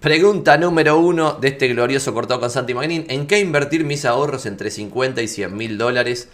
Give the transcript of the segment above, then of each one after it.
Pregunta número uno de este glorioso cortado con Santi Magnin. ¿En qué invertir mis ahorros entre 50 y 100 mil dólares?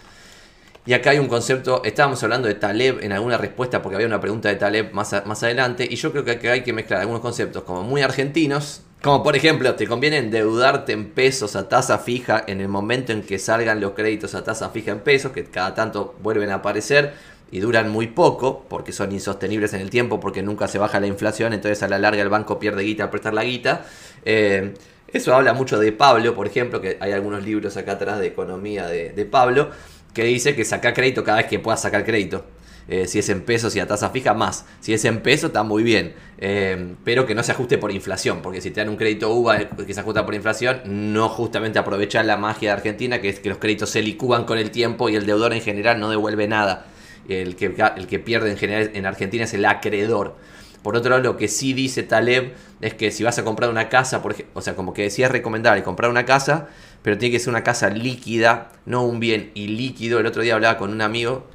Y acá hay un concepto, estábamos hablando de Taleb en alguna respuesta porque había una pregunta de Taleb más, más adelante y yo creo que acá hay que mezclar algunos conceptos como muy argentinos, como por ejemplo, te conviene endeudarte en pesos a tasa fija en el momento en que salgan los créditos a tasa fija en pesos, que cada tanto vuelven a aparecer y duran muy poco porque son insostenibles en el tiempo porque nunca se baja la inflación, entonces a la larga el banco pierde guita al prestar la guita. Eh, eso habla mucho de Pablo, por ejemplo, que hay algunos libros acá atrás de economía de, Pablo que dice que saca crédito cada vez que puedas sacar crédito. Eh, si es en pesos y a tasa fija, más. Si es en pesos, está muy bien. Eh, pero que no se ajuste por inflación, porque si te dan un crédito UVA que se ajusta por inflación, no justamente aprovecha la magia de Argentina, que es que los créditos se licuan con el tiempo y el deudor en general no devuelve nada. El que, el que pierde en general en Argentina es el acreedor. Por otro lado, lo que sí dice Taleb es que si vas a comprar una casa, por ejemplo, o sea, como que decía es recomendable comprar una casa, pero tiene que ser una casa líquida, no un bien ilíquido. El otro día hablaba con un amigo,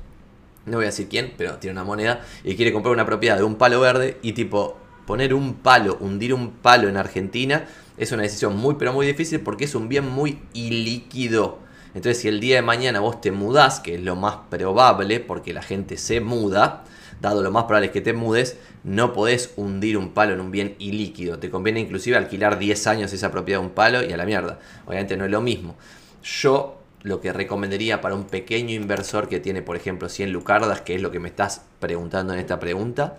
no voy a decir quién, pero tiene una moneda y quiere comprar una propiedad de un palo verde y tipo poner un palo, hundir un palo en Argentina es una decisión muy pero muy difícil porque es un bien muy ilíquido. Entonces si el día de mañana vos te mudás, que es lo más probable porque la gente se muda, dado lo más probable es que te mudes, no podés hundir un palo en un bien ilíquido. Te conviene inclusive alquilar 10 años esa propiedad de un palo y a la mierda. Obviamente no es lo mismo. Yo lo que recomendaría para un pequeño inversor que tiene, por ejemplo, 100 lucardas, que es lo que me estás preguntando en esta pregunta,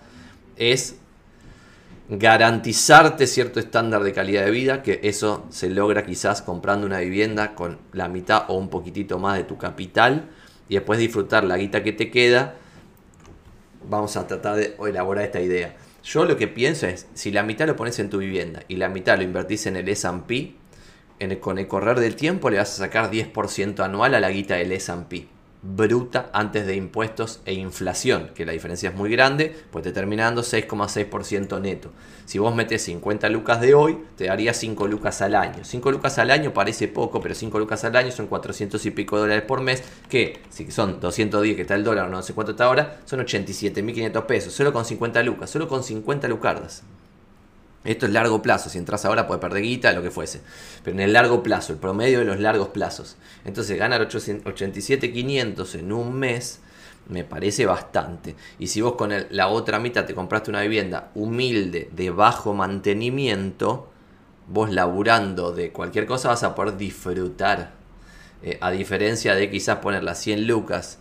es garantizarte cierto estándar de calidad de vida, que eso se logra quizás comprando una vivienda con la mitad o un poquitito más de tu capital y después disfrutar la guita que te queda vamos a tratar de elaborar esta idea. Yo lo que pienso es, si la mitad lo pones en tu vivienda y la mitad lo invertís en el S&P, con el correr del tiempo le vas a sacar 10% anual a la guita del S&P bruta antes de impuestos e inflación, que la diferencia es muy grande, pues te termina dando 6,6% neto. Si vos metes 50 lucas de hoy, te daría 5 lucas al año. 5 lucas al año parece poco, pero 5 lucas al año son 400 y pico dólares por mes, que si son 210 que está el dólar, no sé cuánto está ahora, son 87.500 pesos, solo con 50 lucas, solo con 50 lucardas. Esto es largo plazo, si entras ahora puedes perder guita, lo que fuese. Pero en el largo plazo, el promedio de los largos plazos. Entonces ganar 87.500 en un mes me parece bastante. Y si vos con la otra mitad te compraste una vivienda humilde, de bajo mantenimiento, vos laburando de cualquier cosa vas a poder disfrutar. Eh, a diferencia de quizás poner las 100 lucas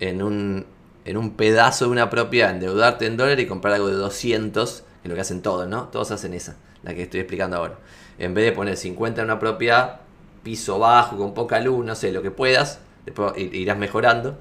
en un, en un pedazo de una propiedad, endeudarte en dólares y comprar algo de 200 es lo que hacen todos, ¿no? Todos hacen esa, la que estoy explicando ahora. En vez de poner 50 en una propiedad, piso bajo, con poca luz, no sé, lo que puedas, después irás mejorando.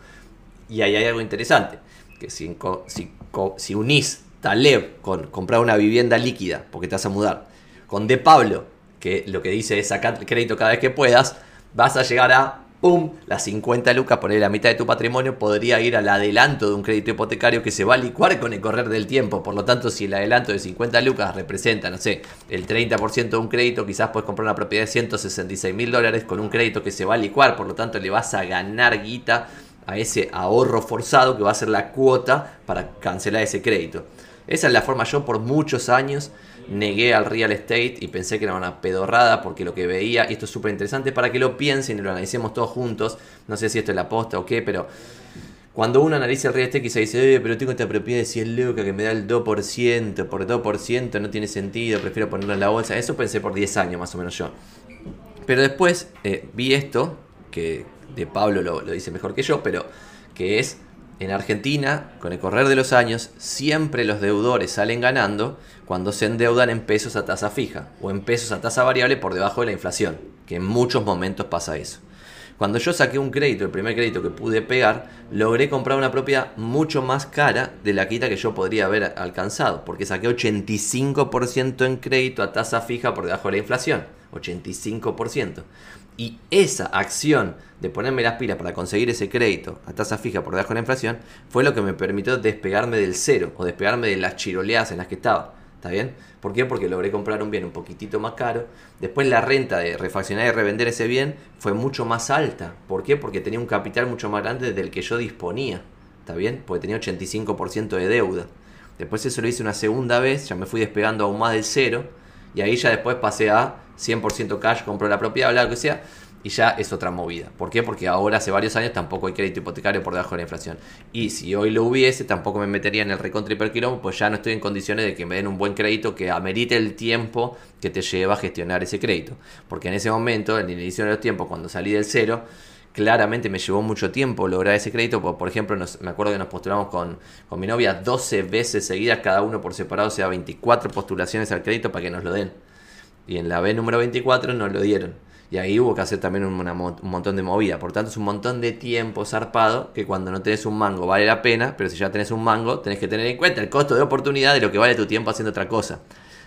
Y ahí hay algo interesante, que si, unís Taleb con comprar una vivienda líquida, porque te vas a mudar, con De Pablo, que lo que dice es sacar crédito cada vez que puedas, vas a llegar a ¡pum! Las 50 lucas, poner la mitad de tu patrimonio, podría ir al adelanto de un crédito hipotecario que se va a licuar con el correr del tiempo. Por lo tanto, si el adelanto de 50 lucas representa, no sé, el 30% de un crédito, quizás puedes comprar una propiedad de 166 mil dólares con un crédito que se va a licuar. Por lo tanto, le vas a ganar guita a ese ahorro forzado que va a ser la cuota para cancelar ese crédito. Esa es la forma yo por muchos años negué al real estate y pensé que era una pedorrada porque lo que veía, y esto es súper interesante para que lo piensen y lo analicemos todos juntos, no sé si esto es la posta o qué, pero cuando uno analiza el real estate quizá dice, eh, pero tengo esta propiedad de 100 lucas que me da el 2%, por 2% no tiene sentido, prefiero ponerlo en la bolsa, eso pensé por 10 años más o menos yo. Pero después eh, vi esto, que de Pablo lo dice mejor que yo, pero que es en Argentina, con el correr de los años, siempre los deudores salen ganando cuando se endeudan en pesos a tasa fija o en pesos a tasa variable por debajo de la inflación, que en muchos momentos pasa eso. Cuando yo saqué un crédito, el primer crédito que pude pegar, logré comprar una propiedad mucho más cara de la quita que yo podría haber alcanzado, porque saqué 85% en crédito a tasa fija por debajo de la inflación. 85%. Y esa acción de ponerme las pilas para conseguir ese crédito a tasa fija por debajo de la inflación fue lo que me permitió despegarme del cero o despegarme de las chiroleadas en las que estaba. ¿Está bien? ¿Por qué? Porque logré comprar un bien un poquitito más caro. Después la renta de refaccionar y revender ese bien fue mucho más alta. ¿Por qué? Porque tenía un capital mucho más grande del que yo disponía. ¿Está bien? Porque tenía 85% de deuda. Después eso lo hice una segunda vez, ya me fui despegando aún más del cero y ahí ya después pasé a 100% cash, compro la propiedad, bla, lo que sea, y ya es otra movida. ¿Por qué? Porque ahora hace varios años tampoco hay crédito hipotecario por debajo de la inflación. Y si hoy lo hubiese, tampoco me metería en el recontra hiperquilombo, pues ya no estoy en condiciones de que me den un buen crédito que amerite el tiempo que te lleva a gestionar ese crédito. Porque en ese momento, en el inicio de los tiempos, cuando salí del cero, claramente me llevó mucho tiempo lograr ese crédito. Por, ejemplo, me acuerdo que nos postulamos con, con mi novia 12 veces seguidas, cada uno por separado, o sea, 24 postulaciones al crédito para que nos lo den. Y en la B número 24 nos lo dieron. Y ahí hubo que hacer también un, montón de movida. Por tanto, es un montón de tiempo zarpado que cuando no tenés un mango vale la pena, pero si ya tenés un mango, tenés que tener en cuenta el costo de oportunidad de lo que vale tu tiempo haciendo otra cosa.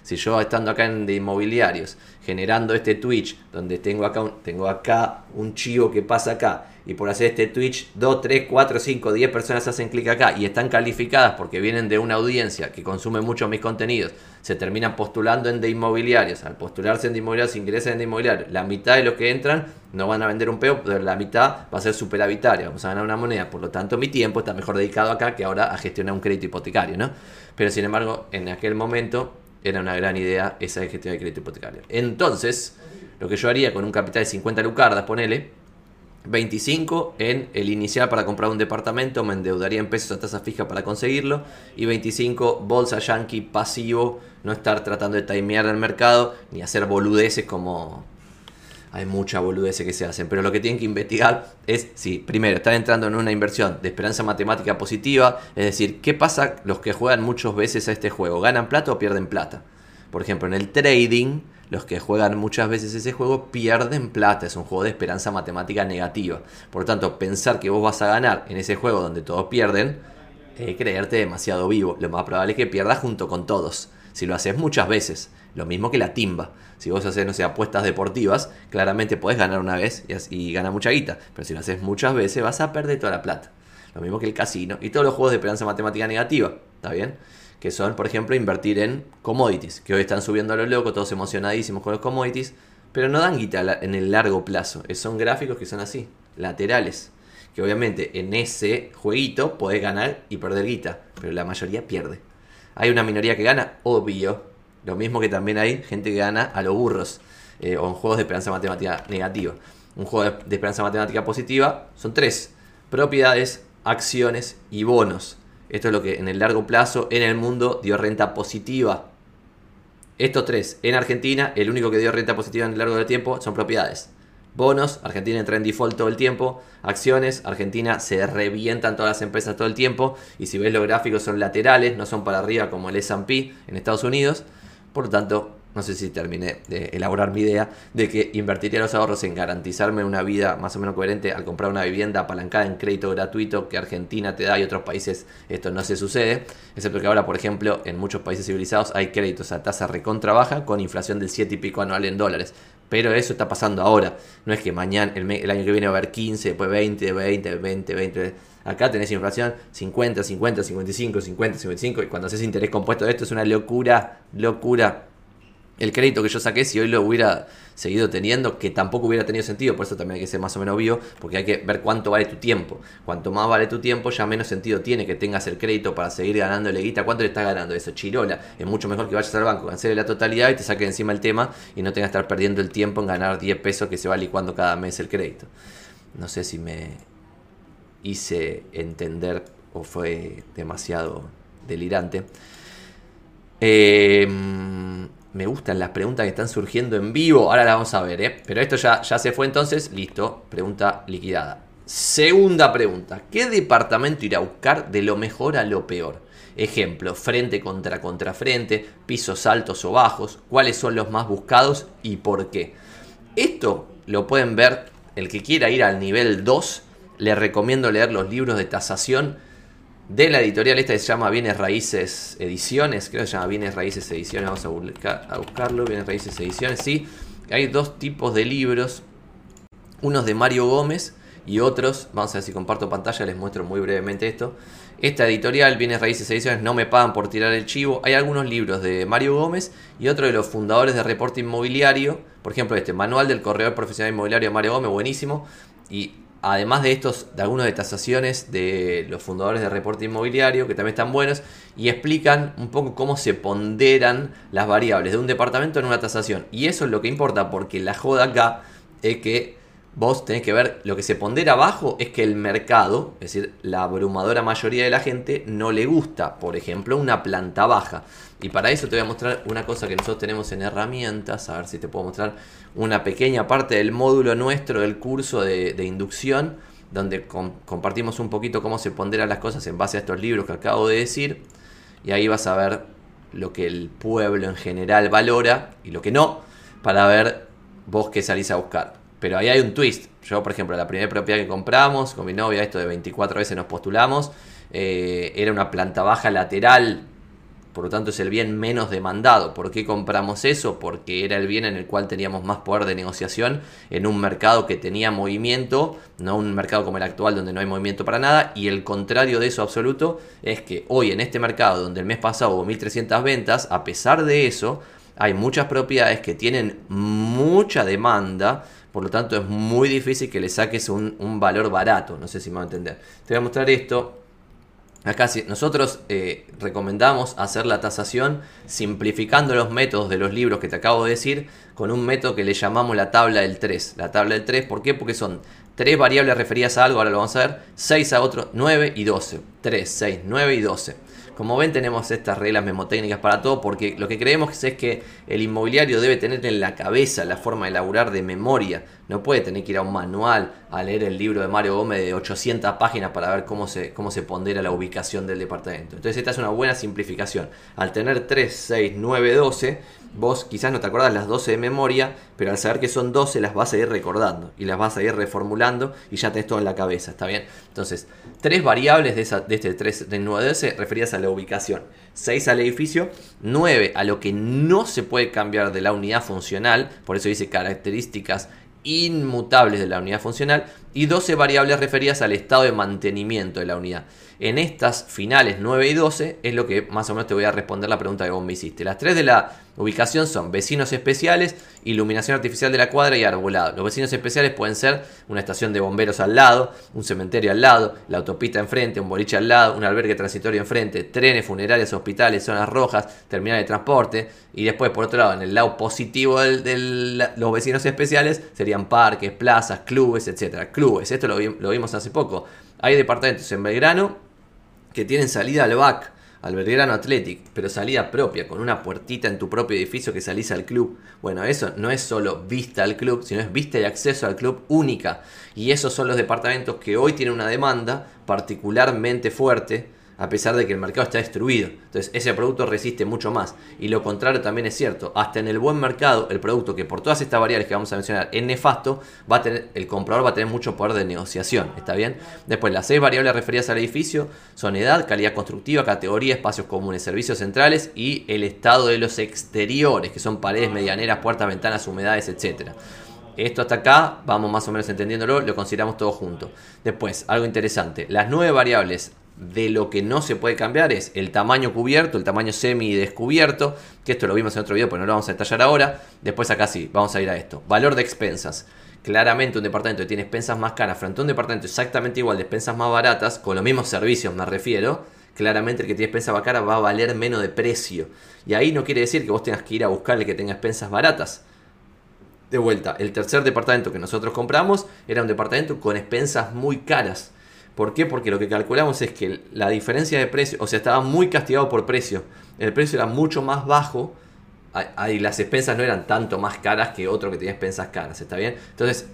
Si yo estando acá en inmobiliarios, generando este Twitch, donde tengo acá, un, tengo acá un chivo que pasa acá, y por hacer este Twitch 2, 3, 4, 5, 10 personas hacen clic acá y están calificadas porque vienen de una audiencia que consume mucho mis contenidos, se terminan postulando en de inmobiliarios. Al postularse en de inmobiliarios, ingresan en de inmobiliarios. La mitad de los que entran no van a vender un peo, pero la mitad va a ser superavitaria, vamos a ganar una moneda. Por lo tanto, mi tiempo está mejor dedicado acá que ahora a gestionar un crédito hipotecario, ¿no? Pero sin embargo, en aquel momento era una gran idea esa de gestión de crédito hipotecario. Entonces, lo que yo haría con un capital de 50 lucardas, ponele, 25 en el inicial para comprar un departamento, me endeudaría en pesos a tasa fija para conseguirlo. Y 25 bolsa yankee pasivo, no estar tratando de timear el mercado ni hacer boludeces como hay mucha boludeces que se hacen. Pero lo que tienen que investigar es si, primero, están entrando en una inversión de esperanza matemática positiva, es decir, ¿qué pasa los que juegan muchas veces a este juego? ¿Ganan plata o pierden plata? Por ejemplo, en el trading los que juegan muchas veces ese juego pierden plata. Es un juego de esperanza matemática negativa. Por lo tanto, pensar que vos vas a ganar en ese juego donde todos pierden, es creerte demasiado vivo. Lo más probable es que pierdas junto con todos. Si lo haces muchas veces, lo mismo que la timba. Si vos haces, no sé, apuestas deportivas, claramente podés ganar una vez y, y ganar mucha guita. Pero si lo haces muchas veces, vas a perder toda la plata. Lo mismo que el casino y todos los juegos de esperanza matemática negativa. ¿Está bien? que son, por ejemplo, invertir en commodities, que hoy están subiendo a lo loco, todos emocionadísimos con los commodities, pero no dan guita en el largo plazo. Son gráficos que son así, laterales. Que obviamente en ese jueguito podés ganar y perder guita, pero la mayoría pierde. Hay una minoría que gana, obvio. Lo mismo que también hay gente que gana a los burros eh, o en juegos de esperanza matemática negativa. Un juego de esperanza matemática positiva son tres: propiedades, acciones y bonos. Esto es lo que en el largo plazo en el mundo dio renta positiva. Estos tres, en Argentina, el único que dio renta positiva en el largo del tiempo son propiedades. Bonos, Argentina entra en default todo el tiempo. Acciones, Argentina se revientan todas las empresas todo el tiempo. Y si ves los gráficos son laterales, no son para arriba como el SP en Estados Unidos. Por lo tanto, no sé si terminé de elaborar mi idea, de que invertiría los ahorros en garantizarme una vida más o menos coherente al comprar una vivienda apalancada en crédito gratuito que Argentina te da y otros países esto no se sucede, excepto que ahora, por ejemplo, en muchos países civilizados hay créditos a tasa recontra baja con inflación del 7 y pico anual en dólares. Pero eso está pasando ahora. No es que mañana, el, el año que viene va a haber 15, después 20, 20, 20, 20. Acá tenés inflación 50, 50, 55, 50, 55. Y cuando haces interés compuesto de esto es una locura, locura el crédito que yo saqué, si hoy lo hubiera seguido teniendo, que tampoco hubiera tenido sentido, por eso también hay que ser más o menos vivo, porque hay que ver cuánto vale tu tiempo. Cuanto más vale tu tiempo, ya menos sentido tiene que tengas el crédito para seguir ganándole guita. ¿Cuánto le estás ganando eso? Chirola. Es mucho mejor que vayas al banco, cancele la totalidad y te saque encima el tema y no tengas que estar perdiendo el tiempo en ganar 10 pesos que se va licuando cada mes el crédito. No sé si me hice entender o fue demasiado delirante. Eh, me gustan las preguntas que están surgiendo en vivo. Ahora las vamos a ver, ¿eh? Pero esto ya, ya se fue entonces. Listo. Pregunta liquidada. Segunda pregunta. ¿Qué departamento irá a buscar de lo mejor a lo peor? Ejemplo, frente contra contrafrente, pisos altos o bajos, cuáles son los más buscados y por qué. Esto lo pueden ver el que quiera ir al nivel 2. Le recomiendo leer los libros de tasación de la editorial esta se llama Bienes Raíces Ediciones, creo que se llama Bienes Raíces Ediciones, vamos a, a buscarlo, Bienes Raíces Ediciones, sí, hay dos tipos de libros, unos de Mario Gómez y otros, vamos a ver si comparto pantalla, les muestro muy brevemente esto. Esta editorial, Bienes Raíces Ediciones, no me pagan por tirar el chivo. Hay algunos libros de Mario Gómez y otro de los fundadores de Reporte Inmobiliario. Por ejemplo, este Manual del Corredor Profesional Inmobiliario Mario Gómez, buenísimo. Y además de estos, de algunos de tasaciones de los fundadores de reporte inmobiliario, que también están buenos, y explican un poco cómo se ponderan las variables de un departamento en una tasación. Y eso es lo que importa, porque la joda acá es que vos tenés que ver, lo que se pondera abajo es que el mercado, es decir, la abrumadora mayoría de la gente, no le gusta, por ejemplo, una planta baja. Y para eso te voy a mostrar una cosa que nosotros tenemos en herramientas, a ver si te puedo mostrar una pequeña parte del módulo nuestro del curso de, inducción, donde compartimos un poquito cómo se ponderan las cosas en base a estos libros que acabo de decir. Y ahí vas a ver lo que el pueblo en general valora y lo que no, para ver vos qué salís a buscar. Pero ahí hay un twist. Yo, por ejemplo, la primera propiedad que compramos con mi novia, esto de 24 veces nos postulamos, eh, era una planta baja lateral, por lo tanto es el bien menos demandado. ¿Por qué compramos eso? Porque era el bien en el cual teníamos más poder de negociación en un mercado que tenía movimiento, no un mercado como el actual donde no hay movimiento para nada. Y el contrario de eso absoluto es que hoy en este mercado donde el mes pasado hubo 1.300 ventas, a pesar de eso, hay muchas propiedades que tienen mucha demanda por lo tanto, es muy difícil que le saques un, valor barato. No sé si me va a entender. Te voy a mostrar esto. Acá nosotros eh, recomendamos hacer la tasación simplificando los métodos de los libros que te acabo de decir con un método que le llamamos la tabla del 3. La tabla del 3, ¿por qué? Porque son tres variables referidas a algo, ahora lo vamos a ver, 6 a otro, 9 y 12. 3, 6, 9 y 12. Como ven tenemos estas reglas memotécnicas para todo porque lo que creemos es que el inmobiliario debe tener en la cabeza la forma de elaborar de memoria. No puede tener que ir a un manual a leer el libro de Mario Gómez de 800 páginas para ver cómo se, cómo se pondera la ubicación del departamento. Entonces esta es una buena simplificación. Al tener 3, 6, 9, 12 vos quizás no te acordás las 12 de memoria, pero al saber que son 12 las vas a ir recordando y las vas a ir reformulando y ya tenés todo en la cabeza, ¿está bien? Entonces, tres variables de, esa, de este 3 de 9 12 referidas a la ubicación, 6 al edificio, 9 a lo que no se puede cambiar de la unidad funcional, por eso dice características inmutables de la unidad funcional y 12 variables referidas al estado de mantenimiento de la unidad. En estas finales 9 y 12 es lo que más o menos te voy a responder la pregunta que vos me hiciste. Las tres de la ubicación son vecinos especiales, iluminación artificial de la cuadra y arbolado. Los vecinos especiales pueden ser una estación de bomberos al lado, un cementerio al lado, la autopista enfrente, un boliche al lado, un albergue transitorio enfrente, trenes, funerarias, hospitales, zonas rojas, terminales de transporte. Y después, por otro lado, en el lado positivo de los vecinos especiales serían parques, plazas, clubes, etc. Esto lo, vimos hace poco. Hay departamentos en Belgrano que tienen salida al BAC, al Belgrano Athletic, pero salida propia, con una puertita en tu propio edificio que salís al club. Bueno, eso no es solo vista al club, sino es vista y acceso al club única. Y esos son los departamentos que hoy tienen una demanda particularmente fuerte a pesar de que el mercado está destruido. Entonces ese producto resiste mucho más. Y lo contrario también es cierto. Hasta en el buen mercado, el producto que por todas estas variables que vamos a mencionar es nefasto, va a tener, el comprador va a tener mucho poder de negociación. ¿Está bien? Después, las seis variables referidas al edificio son edad, calidad constructiva, categoría, espacios comunes, servicios centrales y el estado de los exteriores, que son paredes medianeras, puertas, ventanas, humedades, etcétera. Esto hasta acá, vamos más o menos entendiéndolo, lo consideramos todo junto. Después, algo interesante, las nueve variables de lo que no se puede cambiar es el tamaño cubierto, el tamaño semi descubierto, que esto lo vimos en otro video, pero no lo vamos a detallar ahora. Después acá sí, vamos a ir a esto. Valor de expensas. Claramente un departamento que tiene expensas más caras frente a un departamento exactamente igual de expensas más baratas, con los mismos servicios me refiero, claramente el que tiene expensas más caras va a valer menos de precio. Y ahí no quiere decir que vos tengas que ir a buscar el que tenga expensas baratas. De vuelta, el tercer departamento que nosotros compramos era un departamento con expensas muy caras ¿Por qué? Porque lo que calculamos es que la diferencia de precio, o sea, estaba muy castigado por precio. El precio era mucho más bajo y las expensas no eran tanto más caras que otro que tenía expensas caras, ¿está bien? Entonces,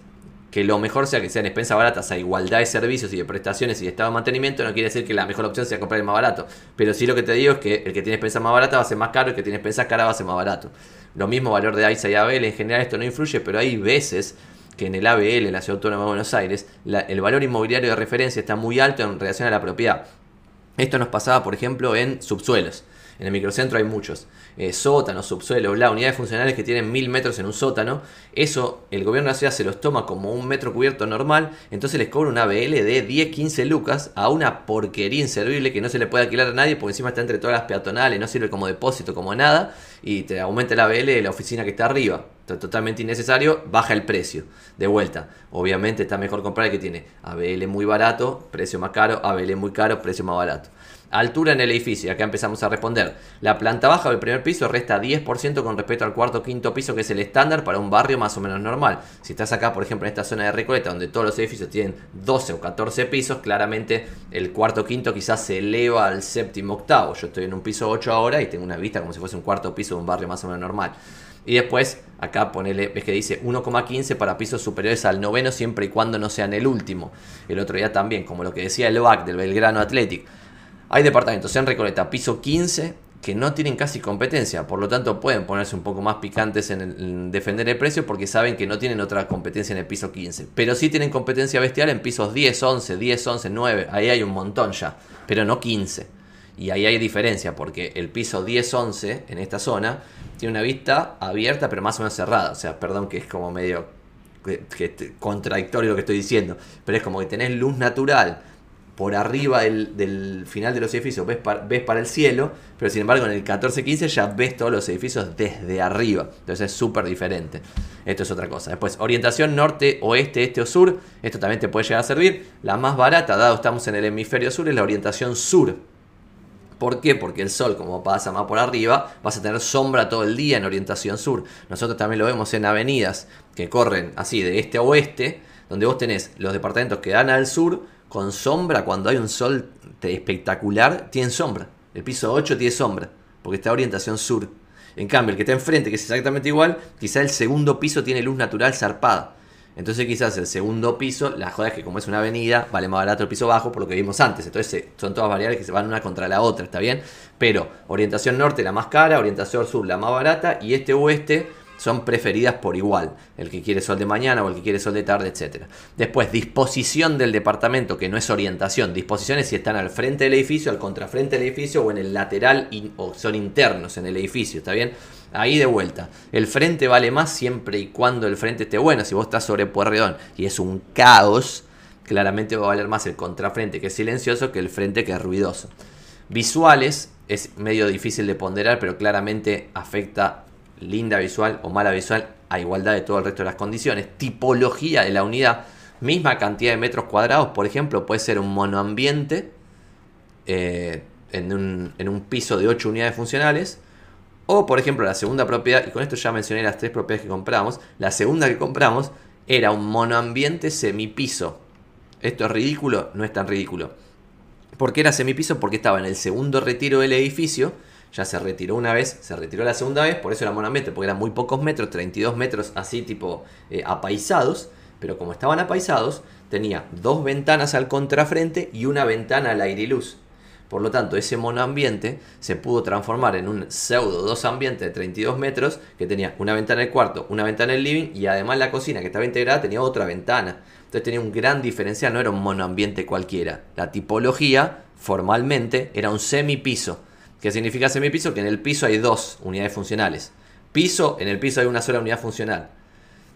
que lo mejor sea que sean expensas baratas a igualdad de servicios y de prestaciones y de estado de mantenimiento, no quiere decir que la mejor opción sea comprar el más barato. Pero sí lo que te digo es que el que tiene expensas más baratas va a ser más caro y el que tiene expensas caras va a ser más barato. Lo mismo valor de AISA y ABL, en general esto no influye, pero hay veces que en el ABL, la Ciudad Autónoma de Buenos Aires, el valor inmobiliario de referencia está muy alto en relación a la propiedad. Esto nos pasaba, por ejemplo, en subsuelos. En el microcentro hay muchos. Eh, sótanos, subsuelos, bla, unidades funcionales que tienen mil metros en un sótano. Eso el gobierno de la ciudad se los toma como un metro cubierto normal. Entonces les cobra una ABL de 10, 15 lucas a una porquería inservible que no se le puede alquilar a nadie porque encima está entre todas las peatonales, no sirve como depósito, como nada. Y te aumenta la ABL de la oficina que está arriba. Totalmente innecesario, baja el precio. De vuelta, obviamente está mejor comprar el que tiene ABL muy barato, precio más caro, ABL muy caro, precio más barato. Altura en el edificio, acá empezamos a responder. La planta baja del primer piso resta 10% con respecto al cuarto o quinto piso, que es el estándar para un barrio más o menos normal. Si estás acá, por ejemplo, en esta zona de Recoleta, donde todos los edificios tienen 12 o 14 pisos, claramente el cuarto o quinto quizás se eleva al séptimo octavo. Yo estoy en un piso 8 ahora y tengo una vista como si fuese un cuarto piso de un barrio más o menos normal. Y después, acá ponele, ves que dice 1,15 para pisos superiores al noveno, siempre y cuando no sean el último. El otro día también, como lo que decía el OAC del Belgrano Athletic hay departamentos en Recoleta, piso 15, que no tienen casi competencia, por lo tanto pueden ponerse un poco más picantes en, defender el precio porque saben que no tienen otra competencia en el piso 15, pero sí tienen competencia bestial en pisos 10, 11, 10, 11, 9, ahí hay un montón ya, pero no 15. Y ahí hay diferencia porque el piso 10, 11 en esta zona tiene una vista abierta pero más o menos cerrada, o sea, perdón que es como medio contradictorio lo que estoy diciendo, pero es como que tenés luz natural por arriba del, final de los edificios ves, ves, para el cielo, pero sin embargo en el 14-15 ya ves todos los edificios desde arriba. Entonces es súper diferente. Esto es otra cosa. Después, orientación norte, oeste, este o sur. Esto también te puede llegar a servir. La más barata, dado estamos en el hemisferio sur, es la orientación sur. ¿Por qué? Porque el sol, como pasa más por arriba, vas a tener sombra todo el día en orientación sur. Nosotros también lo vemos en avenidas que corren así de este a oeste, donde vos tenés los departamentos que dan al sur con sombra, cuando hay un sol espectacular, tiene sombra. El piso 8 tiene sombra, porque está orientación sur. En cambio, el que está enfrente, que es exactamente igual, quizá el segundo piso tiene luz natural zarpada. Entonces quizás el segundo piso, la joda es que como es una avenida, vale más barato el piso bajo por lo que vimos antes. Entonces son todas variables que se van una contra la otra, ¿está bien? Pero orientación norte la más cara, orientación sur la más barata y este oeste son preferidas por igual. El que quiere sol de mañana o el que quiere sol de tarde, etc. Después, disposición del departamento, que no es orientación. Disposiciones si están al frente del edificio, al contrafrente del edificio o en el lateral o son internos en el edificio, ¿está bien? Ahí de vuelta. El frente vale más siempre y cuando el frente esté bueno. Si vos estás sobre Puerredón y es un caos, claramente va a valer más el contrafrente que es silencioso que el frente que es ruidoso. Visuales es medio difícil de ponderar, pero claramente afecta linda visual o mala visual a igualdad de todo el resto de las condiciones. Tipología de la unidad, misma cantidad de metros cuadrados, por ejemplo, puede ser un monoambiente eh, en, un, en, un, piso de 8 unidades funcionales. O, por ejemplo, la segunda propiedad, y con esto ya mencioné las tres propiedades que compramos, la segunda que compramos era un monoambiente semipiso. Esto es ridículo, no es tan ridículo. ¿Por qué era semipiso? Porque estaba en el segundo retiro del edificio ya se retiró una vez, se retiró la segunda vez, por eso era monamente, porque eran muy pocos metros, 32 metros así tipo eh, apaisados, pero como estaban apaisados, tenía dos ventanas al contrafrente y una ventana al aire y luz. Por lo tanto, ese monoambiente se pudo transformar en un pseudo dos ambientes de 32 metros que tenía una ventana en el cuarto, una ventana en el living y además la cocina que estaba integrada tenía otra ventana. Entonces tenía un gran diferencial, no era un monoambiente cualquiera. La tipología formalmente era un semipiso ¿Qué significa semipiso? Que en el piso hay dos unidades funcionales. Piso, en el piso hay una sola unidad funcional.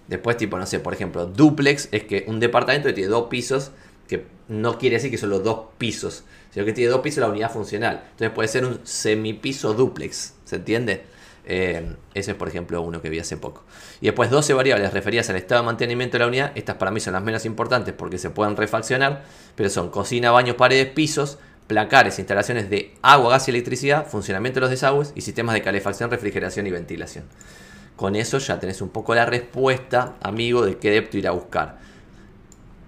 Después, tipo, no sé, por ejemplo, duplex es que un departamento tiene dos pisos, que no quiere decir que son los dos pisos, sino que tiene dos pisos la unidad funcional. Entonces puede ser un semipiso duplex, ¿se entiende? Eh, ese es, por ejemplo, uno que vi hace poco. Y después 12 variables referidas al estado de mantenimiento de la unidad. Estas para mí son las menos importantes porque se pueden refaccionar, pero son cocina, baños, paredes, pisos, placares, instalaciones de agua, gas y electricidad, funcionamiento de los desagües y sistemas de calefacción, refrigeración y ventilación. Con eso ya tenés un poco la respuesta, amigo, de qué depto ir a buscar.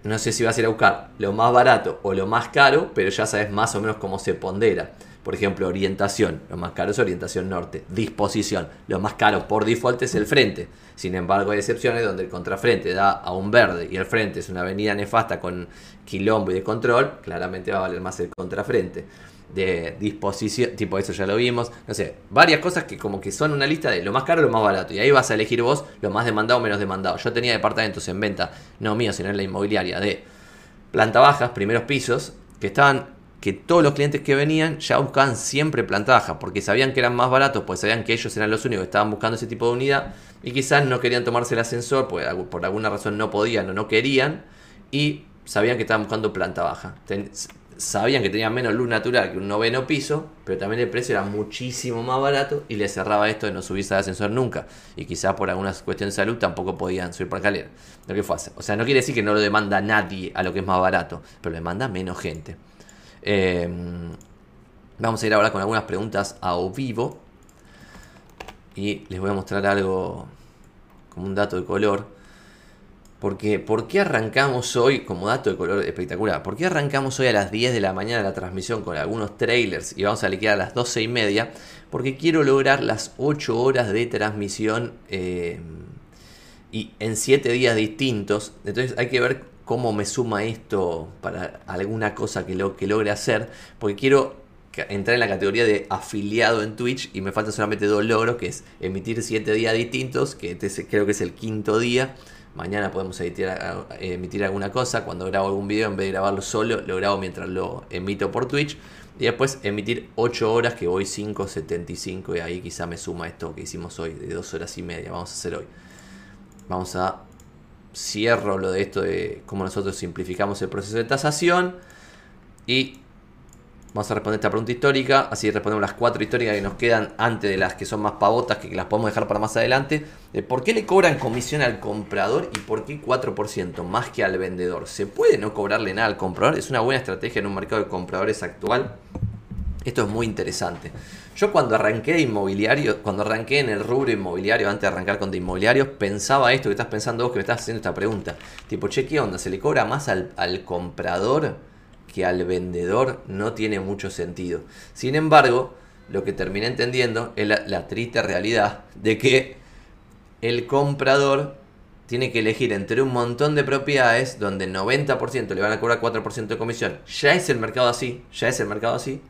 No sé si vas a ir a buscar lo más barato o lo más caro, pero ya sabes más o menos cómo se pondera. Por ejemplo, orientación. Lo más caro es orientación norte. Disposición. Lo más caro por default es el frente. Sin embargo, hay excepciones donde el contrafrente da a un verde y el frente es una avenida nefasta con quilombo y de control. Claramente va a valer más el contrafrente. De disposición, tipo eso ya lo vimos. No sé, varias cosas que como que son una lista de lo más caro, lo más barato. Y ahí vas a elegir vos lo más demandado o menos demandado. Yo tenía departamentos en venta, no mío, sino en la inmobiliaria, de planta bajas, primeros pisos, que estaban que todos los clientes que venían ya buscaban siempre planta baja, porque sabían que eran más baratos, pues sabían que ellos eran los únicos que estaban buscando ese tipo de unidad y quizás no querían tomarse el ascensor, pues por alguna razón no podían o no querían y sabían que estaban buscando planta baja. sabían que tenían menos luz natural que un noveno piso, pero también el precio era muchísimo más barato y les cerraba esto de no subirse al ascensor nunca. Y quizás por algunas cuestiones de salud tampoco podían subir por escalera. Lo que fue hacer. O sea, no quiere decir que no lo demanda nadie a lo que es más barato, pero lo demanda menos gente. Em, vamos a ir ahora con algunas preguntas a vivo. Y les voy a mostrar algo como un dato de color. Porque, ¿por qué arrancamos hoy, como dato de color espectacular, por qué arrancamos hoy a las 10 de la mañana la transmisión con algunos trailers y vamos a liquidar a las 12 y media? Porque quiero lograr las 8 horas de transmisión eh, y en 7 días distintos. Entonces hay que ver cómo me suma esto para alguna cosa que, lo, que logre hacer. Porque quiero entrar en la categoría de afiliado en Twitch y me faltan solamente dos logros, que es emitir 7 días distintos, que este creo que es el quinto día mañana podemos emitir alguna cosa. Cuando grabo algún video, en vez de grabarlo solo, lo grabo mientras lo emito por Twitch. Y después emitir 8 horas, que voy 5.75 y ahí quizá me suma esto que hicimos hoy, de 2 horas y media. Vamos a hacer hoy. Vamos a cierro lo de esto de cómo nosotros simplificamos el proceso de tasación. Y Vamos a responder esta pregunta histórica, así respondemos las cuatro históricas que nos quedan antes de las que son más pavotas, que las podemos dejar para más adelante. ¿Por qué le cobran comisión al comprador y por qué 4% más que al vendedor? ¿Se puede no cobrarle nada al comprador? ¿Es una buena estrategia en un mercado de compradores actual? Esto es muy interesante. Yo cuando arranqué de inmobiliario, cuando arranqué en el rubro inmobiliario, antes de arrancar con de inmobiliarios, pensaba esto que estás pensando vos que me estás haciendo esta pregunta. Tipo, che, ¿qué onda? ¿Se le cobra más al, al comprador? que al vendedor no tiene mucho sentido. Sin embargo, lo que terminé entendiendo es la, triste realidad de que el comprador tiene que elegir entre un montón de propiedades donde el 90% le van a cobrar 4% de comisión. Ya es el mercado así, ya es el mercado así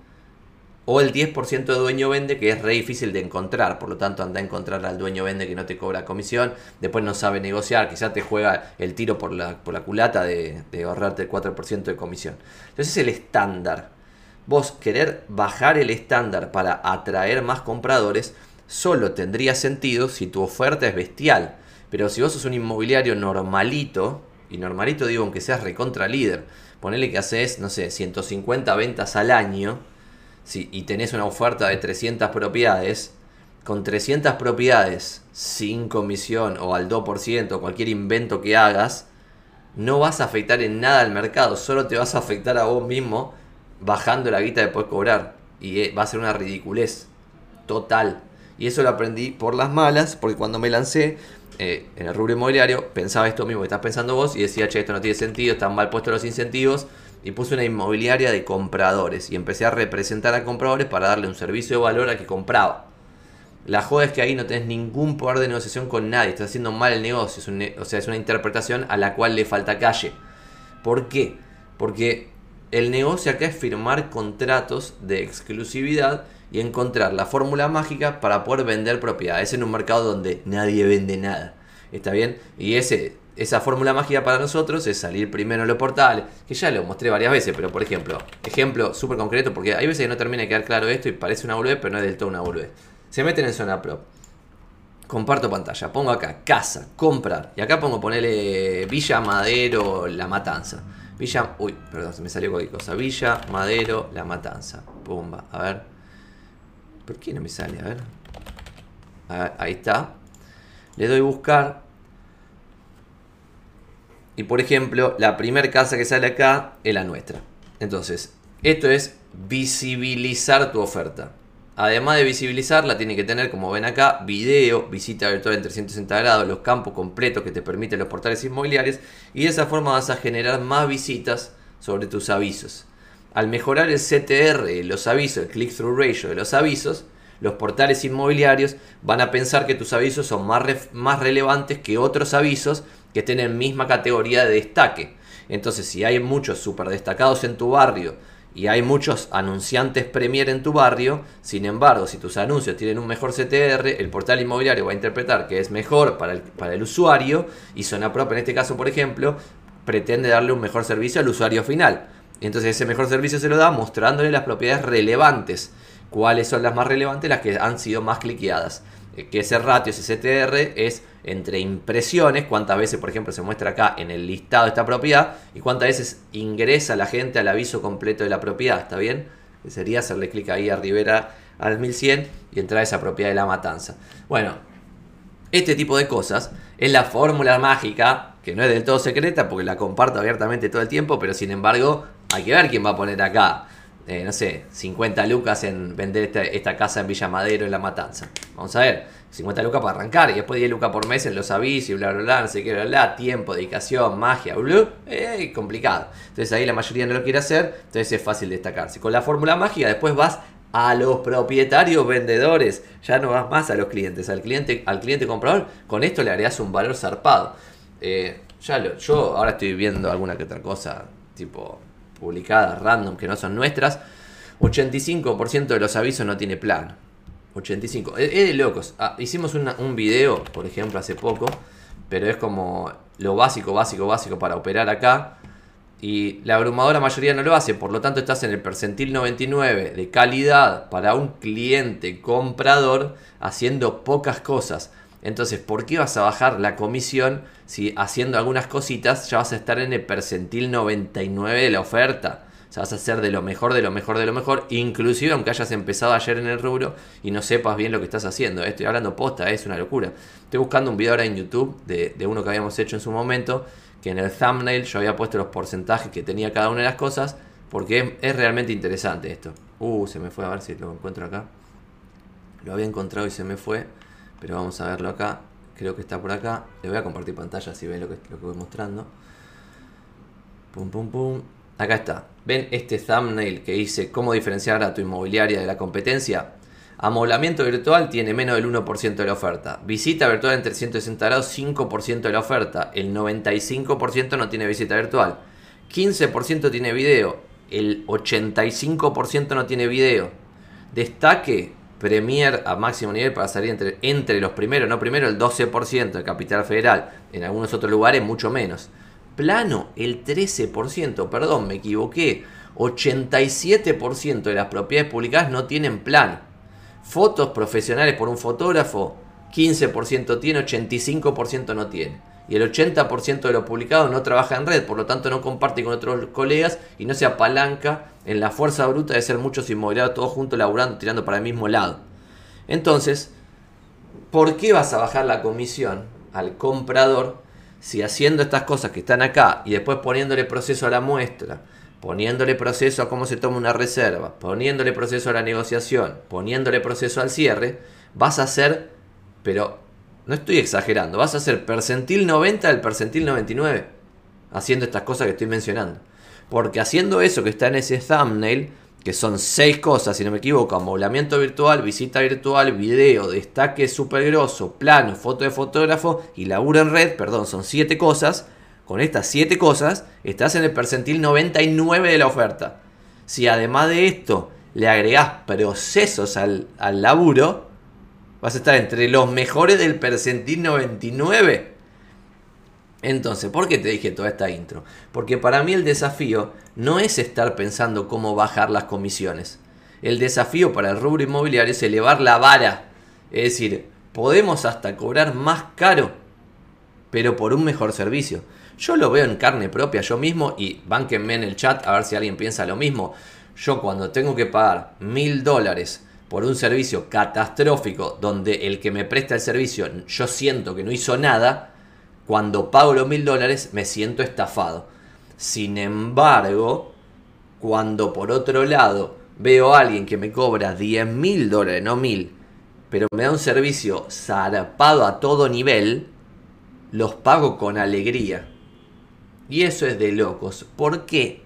o el 10% de dueño vende que es re difícil de encontrar, por lo tanto anda a encontrar al dueño vende que no te cobra comisión, después no sabe negociar, quizás te juega el tiro por la, por la culata de, ahorrarte el 4% de comisión. Entonces es el estándar. Vos querer bajar el estándar para atraer más compradores solo tendría sentido si tu oferta es bestial. Pero si vos sos un inmobiliario normalito, y normalito digo aunque seas recontra líder, ponele que haces, no sé, 150 ventas al año, y tenés una oferta de 300 propiedades, con 300 propiedades sin comisión o al 2%, cualquier invento que hagas, no vas a afectar en nada al mercado, solo te vas a afectar a vos mismo bajando la guita de poder cobrar. Y eh, va a ser una ridiculez total. Y eso lo aprendí por las malas, porque cuando me lancé eh, en el rubro inmobiliario, pensaba esto mismo que estás pensando vos y decía, che, esto no tiene sentido, están mal puestos los incentivos y puse una inmobiliaria de compradores y empecé a representar a compradores para darle un servicio de valor a que compraba. La joda es que ahí no tenés ningún poder de negociación con nadie, estás haciendo mal el negocio, o sea, es una interpretación a la cual le falta calle. ¿Por qué? Porque el negocio acá es firmar contratos de exclusividad y encontrar la fórmula mágica para poder vender propiedades en un mercado donde nadie vende nada. ¿Está bien? Y ese esa fórmula mágica para nosotros es salir primero en los portales, que ya lo mostré varias veces, pero por ejemplo, ejemplo súper concreto, porque hay veces que no termina de quedar claro esto y parece una boludez, pero no es del todo una boludez. Se meten en zona pro. Comparto pantalla, pongo acá casa, comprar, y acá pongo ponerle Villa Madero, La Matanza. Villa, uy, perdón, se me salió cualquier cosa. Villa Madero, La Matanza. Pumba, a ver. ¿Por qué no me sale? A ver. Ahí está. Le doy buscar y por ejemplo, la primera casa que sale acá es la nuestra. Entonces, esto es visibilizar tu oferta. Además de visibilizarla, tiene que tener, como ven acá, video, visita virtual en 360 grados, los campos completos que te permiten los portales inmobiliarios. Y de esa forma vas a generar más visitas sobre tus avisos. Al mejorar el CTR, los avisos, el click-through ratio de los avisos, los portales inmobiliarios van a pensar que tus avisos son más, más relevantes que otros avisos que estén en misma categoría de destaque. Entonces, si hay muchos super destacados en tu barrio y hay muchos anunciantes Premier en tu barrio, sin embargo, si tus anuncios tienen un mejor CTR, el portal inmobiliario va a interpretar que es mejor para el, para el usuario y Zona Prop en este caso, por ejemplo, pretende darle un mejor servicio al usuario final. Entonces ese mejor servicio se lo da mostrándole las propiedades relevantes. ¿Cuáles son las más relevantes? Las que han sido más cliqueadas. Eh, que ese ratio, ese CTR, es entre impresiones, cuántas veces, por ejemplo, se muestra acá en el listado de esta propiedad y cuántas veces ingresa la gente al aviso completo de la propiedad, ¿está bien? Sería hacerle clic ahí a Rivera al 1100 y entrar a esa propiedad de la matanza. Bueno, este tipo de cosas es la fórmula mágica, que no es del todo secreta porque la comparto abiertamente todo el tiempo, pero sin embargo hay que ver quién va a poner acá, eh, no sé, 50 lucas en vender esta, casa en Villa Madero en La Matanza. Vamos a ver, 50 lucas para arrancar y después 10 lucas por mes en los avisos y bla, bla, bla, no sé qué, bla, bla, tiempo, dedicación, magia, bla, eh, complicado. Entonces ahí la mayoría no lo quiere hacer, entonces es fácil destacarse. Con la fórmula mágica después vas a los propietarios vendedores, ya no vas más a los clientes, al cliente, al cliente comprador, con esto le harías un valor zarpado. Eh, ya yo ahora estoy viendo alguna que otra cosa, tipo publicadas, random, que no son nuestras. 85% de los avisos no tiene plan. 85. Es, de locos. Ah, hicimos un video, por ejemplo, hace poco, pero es como lo básico, básico, básico para operar acá y la abrumadora mayoría no lo hace, por lo tanto estás en el percentil 99 de calidad para un cliente comprador haciendo pocas cosas. Entonces, ¿por qué vas a bajar la comisión si haciendo algunas cositas ya vas a estar en el percentil 99 de la oferta? O sea, vas a ser de lo mejor, de lo mejor, de lo mejor, inclusive aunque hayas empezado ayer en el rubro y no sepas bien lo que estás haciendo. Estoy hablando posta, es una locura. Estoy buscando un video ahora en YouTube de, de uno que habíamos hecho en su momento que en el thumbnail yo había puesto los porcentajes que tenía cada una de las cosas, porque es, realmente interesante esto. Uh, se me fue, a ver si lo encuentro acá. Lo había encontrado y se me fue, pero vamos a verlo acá. Creo que está por acá. Le voy a compartir pantalla si ven lo que, lo que voy mostrando. Pum, pum, pum. Acá está. ¿Ven este thumbnail que dice cómo diferenciar a tu inmobiliaria de la competencia? Amoblamiento virtual tiene menos del 1% de la oferta. Visita virtual en 360 grados, 5% de la oferta. El 95% no tiene visita virtual. 15% tiene video. El 85% no tiene video. Destaque Premier a máximo nivel para salir entre, entre los primeros, no primero el 12% de Capital Federal. En algunos otros lugares mucho menos. Plano, el 13%, perdón, me equivoqué. 87% de las propiedades publicadas no tienen plan fotos profesionales por un fotógrafo, 15% tiene, 85% no tiene. Y el 80% de los publicados no trabaja en red, por lo tanto no comparte con otros colegas y no se apalanca en la fuerza bruta de ser muchos inmobiliarios todos juntos laburando, tirando para el mismo lado. Entonces, ¿por qué vas a bajar la comisión al comprador si haciendo estas cosas que están acá y después poniéndole proceso a la muestra, poniéndole proceso a cómo se toma una reserva, poniéndole proceso a la negociación, poniéndole proceso al cierre, vas a hacer, pero no estoy exagerando, vas a hacer percentil 90 del percentil 99, haciendo estas cosas que estoy mencionando. Porque haciendo eso que está en ese thumbnail, que son seis cosas, si no me equivoco, amoblamiento virtual, visita virtual, video, destaque súper grosso, plano, foto de fotógrafo y laburo en red, perdón, son siete cosas, con estas 7 cosas, estás en el percentil 99 de la oferta. Si además de esto le agregás procesos al, al laburo, vas a estar entre los mejores del percentil 99. Entonces, ¿por qué te dije toda esta intro? Porque para mí el desafío no es estar pensando cómo bajar las comisiones. El desafío para el rubro inmobiliario es elevar la vara. Es decir, podemos hasta cobrar más caro, pero por un mejor servicio. Yo lo veo en carne propia yo mismo y banquenme en el chat a ver si alguien piensa lo mismo. Yo cuando tengo que pagar mil dólares por un servicio catastrófico donde el que me presta el servicio yo siento que no hizo nada, cuando pago los mil dólares me siento estafado. Sin embargo, cuando por otro lado veo a alguien que me cobra 10 mil dólares, no mil, pero me da un servicio zarpado a todo nivel, los pago con alegría. Y eso es de locos. ¿Por qué?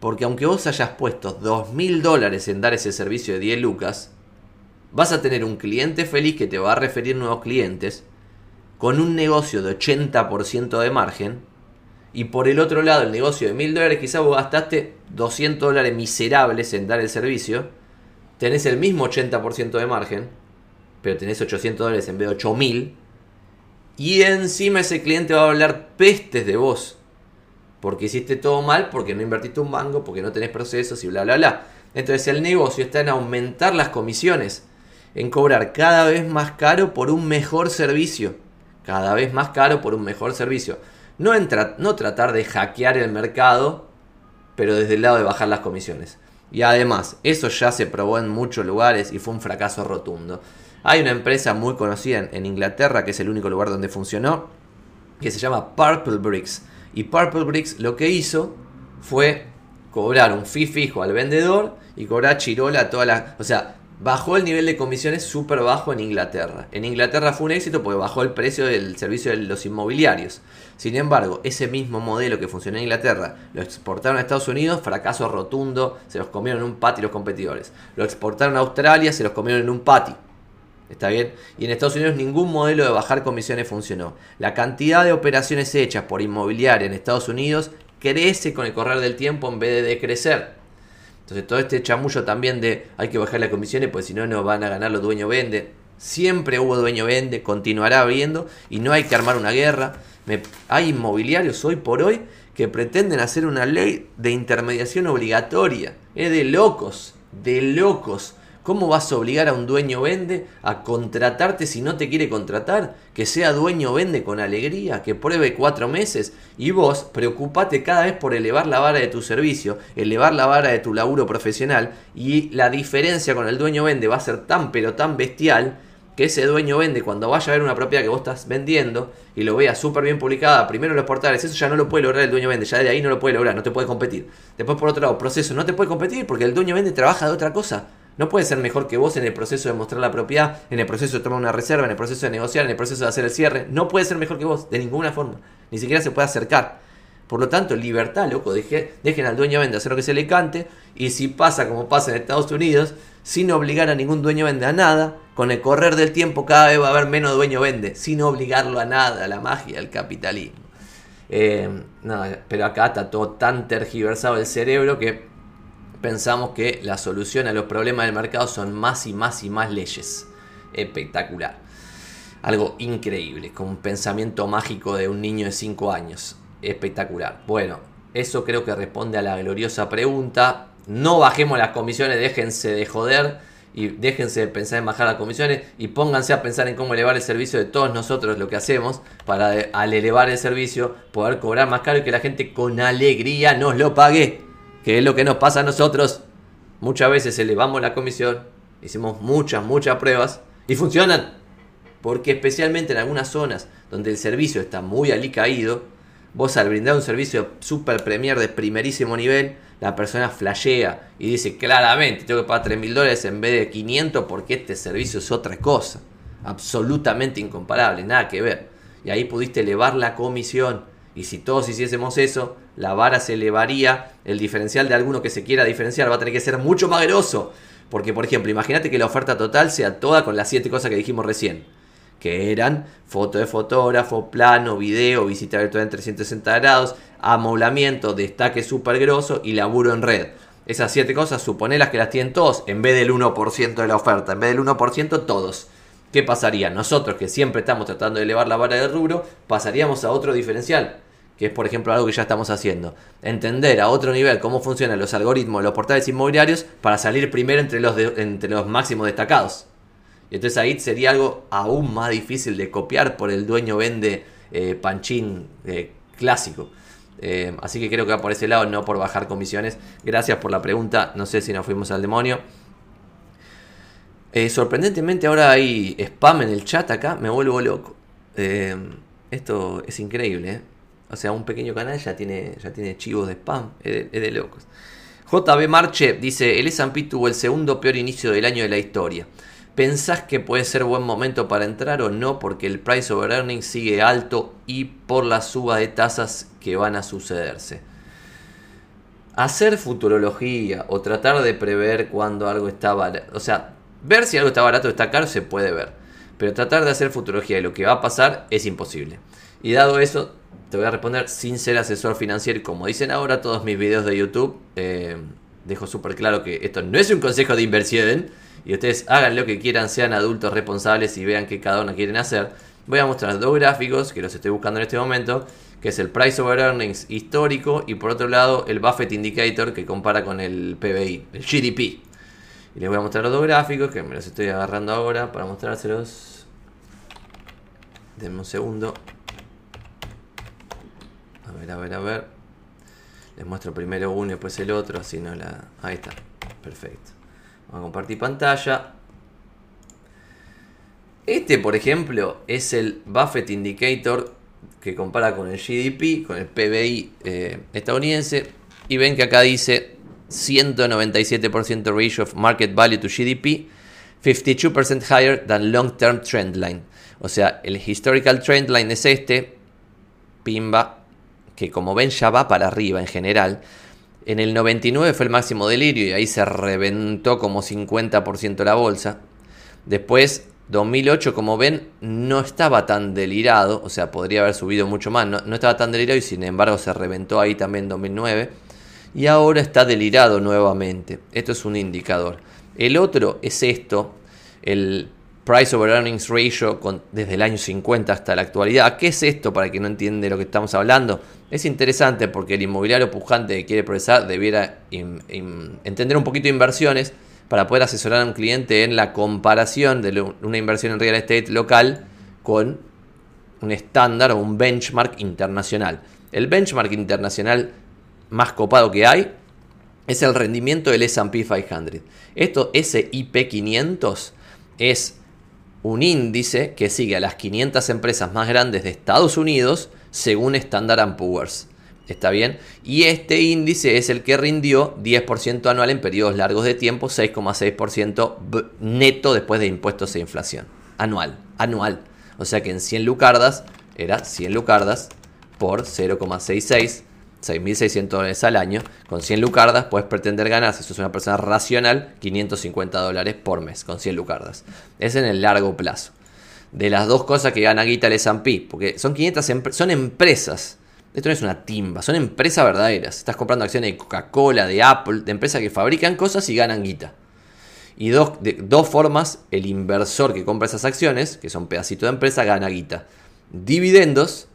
Porque aunque vos hayas puesto dos mil dólares en dar ese servicio de 10 lucas, vas a tener un cliente feliz que te va a referir nuevos clientes, con un negocio de 80% de margen, y por el otro lado el negocio de mil dólares, quizás vos gastaste 200 dólares miserables en dar el servicio, tenés el mismo 80% de margen, pero tenés 800 dólares en vez de 8000, y encima ese cliente va a hablar pestes de vos porque hiciste todo mal, porque no invertiste un mango, porque no tenés procesos y bla, bla, bla. Entonces el negocio está en aumentar las comisiones. en cobrar cada vez más caro por un mejor servicio. Cada vez más caro por un mejor servicio. No, no tratar de hackear el mercado, pero desde el lado de bajar las comisiones. Y además, eso ya se probó en muchos lugares y fue un fracaso rotundo. Hay una empresa muy conocida en Inglaterra, que es el único lugar donde funcionó, que se llama Purple Bricks. Y Purple Bricks lo que hizo fue cobrar un fee fijo al vendedor y cobrar chirola a toda la... O sea, bajó el nivel de comisiones súper bajo en Inglaterra. En Inglaterra fue un éxito porque bajó el precio del servicio de los inmobiliarios. Sin embargo, ese mismo modelo que funcionó en Inglaterra lo exportaron a Estados Unidos, fracaso rotundo, se los comieron en un patio los competidores. Lo exportaron a Australia, se los comieron en un patio. ¿Está bien? Y en Estados Unidos ningún modelo de bajar comisiones funcionó. La cantidad de operaciones hechas por inmobiliaria en Estados Unidos crece con el correr del tiempo en vez de decrecer. Entonces todo este chamullo también de hay que bajar las comisiones pues si no no van a ganar los dueños vende. Siempre hubo dueño vende, continuará habiendo y no hay que armar una guerra. hay inmobiliarios hoy por hoy que pretenden hacer una ley de intermediación obligatoria. Es de locos, de locos. ¿Cómo vas a obligar a un dueño vende a contratarte si no te quiere contratar? Que sea dueño vende con alegría, que pruebe cuatro meses y vos preocupate cada vez por elevar la vara de tu servicio, elevar la vara de tu laburo profesional y la diferencia con el dueño vende va a ser tan pero tan bestial que ese dueño vende cuando vaya a ver una propiedad que vos estás vendiendo y lo vea súper bien publicada, primero en los portales, eso ya no lo puede lograr el dueño vende, ya de ahí no lo puede lograr, no te puede competir. Después por otro lado, proceso, no te puede competir porque el dueño vende trabaja de otra cosa. No puede ser mejor que vos en el proceso de mostrar la propiedad, en el proceso de tomar una reserva, en el proceso de negociar, en el proceso de hacer el cierre. No puede ser mejor que vos, de ninguna forma. Ni siquiera se puede acercar. Por lo tanto, libertad, loco. dejen al dueño vende hacer lo que se le cante. Y si pasa como pasa en Estados Unidos, sin obligar a ningún dueño vende a nada, con el correr del tiempo cada vez va a haber menos dueño vende, sin obligarlo a nada, la magia, el capitalismo. Eh, pero acá está todo tan tergiversado el cerebro que pensamos que la solución a los problemas del mercado son más y más y más leyes. Espectacular. Algo increíble, con un pensamiento mágico de un niño de 5 años. Espectacular. Bueno, eso creo que responde a la gloriosa pregunta. No bajemos las comisiones, déjense de joder y déjense de pensar en bajar las comisiones y pónganse a pensar en cómo elevar el servicio de todos nosotros, lo que hacemos, para al elevar el servicio poder cobrar más caro y que la gente con alegría nos lo pague que es lo que nos pasa a nosotros. Muchas veces elevamos la comisión, hicimos muchas, muchas pruebas y funcionan. Porque especialmente en algunas zonas donde el servicio está muy alicaído, vos al brindar un servicio super premier de primerísimo nivel, la persona flashea y dice claramente, tengo que pagar 3 mil dólares en vez de 500 porque este servicio es otra cosa. Absolutamente incomparable, nada que ver. Y ahí pudiste elevar la comisión. Y si todos hiciésemos eso, la vara se elevaría, el diferencial de alguno que se quiera diferenciar va a tener que ser mucho más grosso. Porque, por ejemplo, imagínate que la oferta total sea toda con las siete cosas que dijimos recién. Que eran foto de fotógrafo, plano, video, visita virtual en 360 grados, amoblamiento, destaque súper grosso y laburo en red. Esas siete cosas, suponelas que las tienen todos, en vez del 1% de la oferta, en vez del 1% todos. ¿Qué pasaría? Nosotros que siempre estamos tratando de elevar la vara del rubro, pasaríamos a otro diferencial que es por ejemplo algo que ya estamos haciendo. Entender a otro nivel cómo funcionan los algoritmos los portales inmobiliarios para salir primero entre los, entre los máximos destacados. Y entonces ahí sería algo aún más difícil de copiar por el dueño vende eh, panchín eh, clásico. Eh, así que creo que va por ese lado, no por bajar comisiones. Gracias por la pregunta. No sé si nos fuimos al demonio. sorprendentemente ahora hay spam en el chat acá. Me vuelvo loco. esto es increíble. O sea, un pequeño canal ya tiene, ya tiene chivos de spam. Es de, locos. JB Marche dice: El SP tuvo el segundo peor inicio del año de la historia. ¿Pensás que puede ser buen momento para entrar o no? Porque el price over earnings sigue alto y por la suba de tasas que van a sucederse. Hacer futurología o tratar de prever cuando algo está barato. O sea, ver si algo está barato o está caro se puede ver. Pero tratar de hacer futurología de lo que va a pasar es imposible. Y dado eso, te voy a responder sin ser asesor financiero. Como dicen ahora todos mis videos de YouTube, eh, dejo súper claro que esto no es un consejo de inversión. Y ustedes hagan lo que quieran, sean adultos responsables y vean qué cada uno quieren hacer. Voy a mostrar dos gráficos que los estoy buscando en este momento, que es el Price over Earnings histórico y por otro lado el Buffett Indicator que compara con el PBI, el GDP. Y les voy a mostrar los dos gráficos que me los estoy agarrando ahora para mostrárselos. Denme un segundo. Ver, a ver, a ver. Les muestro primero uno y después el otro, así no la... Ahí está. Perfecto. Vamos a compartir pantalla. Este, por ejemplo, es el Buffett Indicator que compara con el GDP, con el PBI eh, estadounidense. Y ven que acá dice 197% ratio of market value to GDP, 52% higher than long-term trend line. O sea, el historical trend line es este, pimba, que como ven ya va para arriba en general. En el 99 fue el máximo delirio y ahí se reventó como 50% la bolsa. Después, 2008, como ven, no estaba tan delirado, o sea, podría haber subido mucho más, no, no estaba tan delirado y sin embargo se reventó ahí también en 2009 y ahora está delirado nuevamente. Esto es un indicador. El otro es esto, el Price over Earnings Ratio desde el año 50 hasta la actualidad. ¿Qué es esto para que no entiende lo que estamos hablando? Es interesante porque el inmobiliario pujante que quiere progresar debiera entender un poquito de inversiones para poder asesorar a un cliente en la comparación de una inversión en real estate local con un estándar o un benchmark internacional. El benchmark internacional más copado que hay es el rendimiento del S&P 500. Esto SIP 500 es un índice que sigue a las 500 empresas más grandes de Estados Unidos según Standard Poor's. ¿Está bien? Y este índice es el que rindió 10% anual en periodos largos de tiempo, 6,6% neto después de impuestos e inflación. Anual, anual. O sea que en 100 lucardas era 100 lucardas por 0,66 6.600 dólares al año, con 100 lucardas puedes pretender ganar, si sos una persona racional, 550 dólares por mes, con 100 lucardas. Es en el largo plazo. De las dos cosas que gana Guita el S&P, porque son 500 son empresas. Esto no es una timba, son empresas verdaderas. Estás comprando acciones de Coca-Cola, de Apple, de empresas que fabrican cosas y ganan guita. Y dos, de dos formas, el inversor que compra esas acciones, que son pedacitos de empresa, gana guita. Dividendos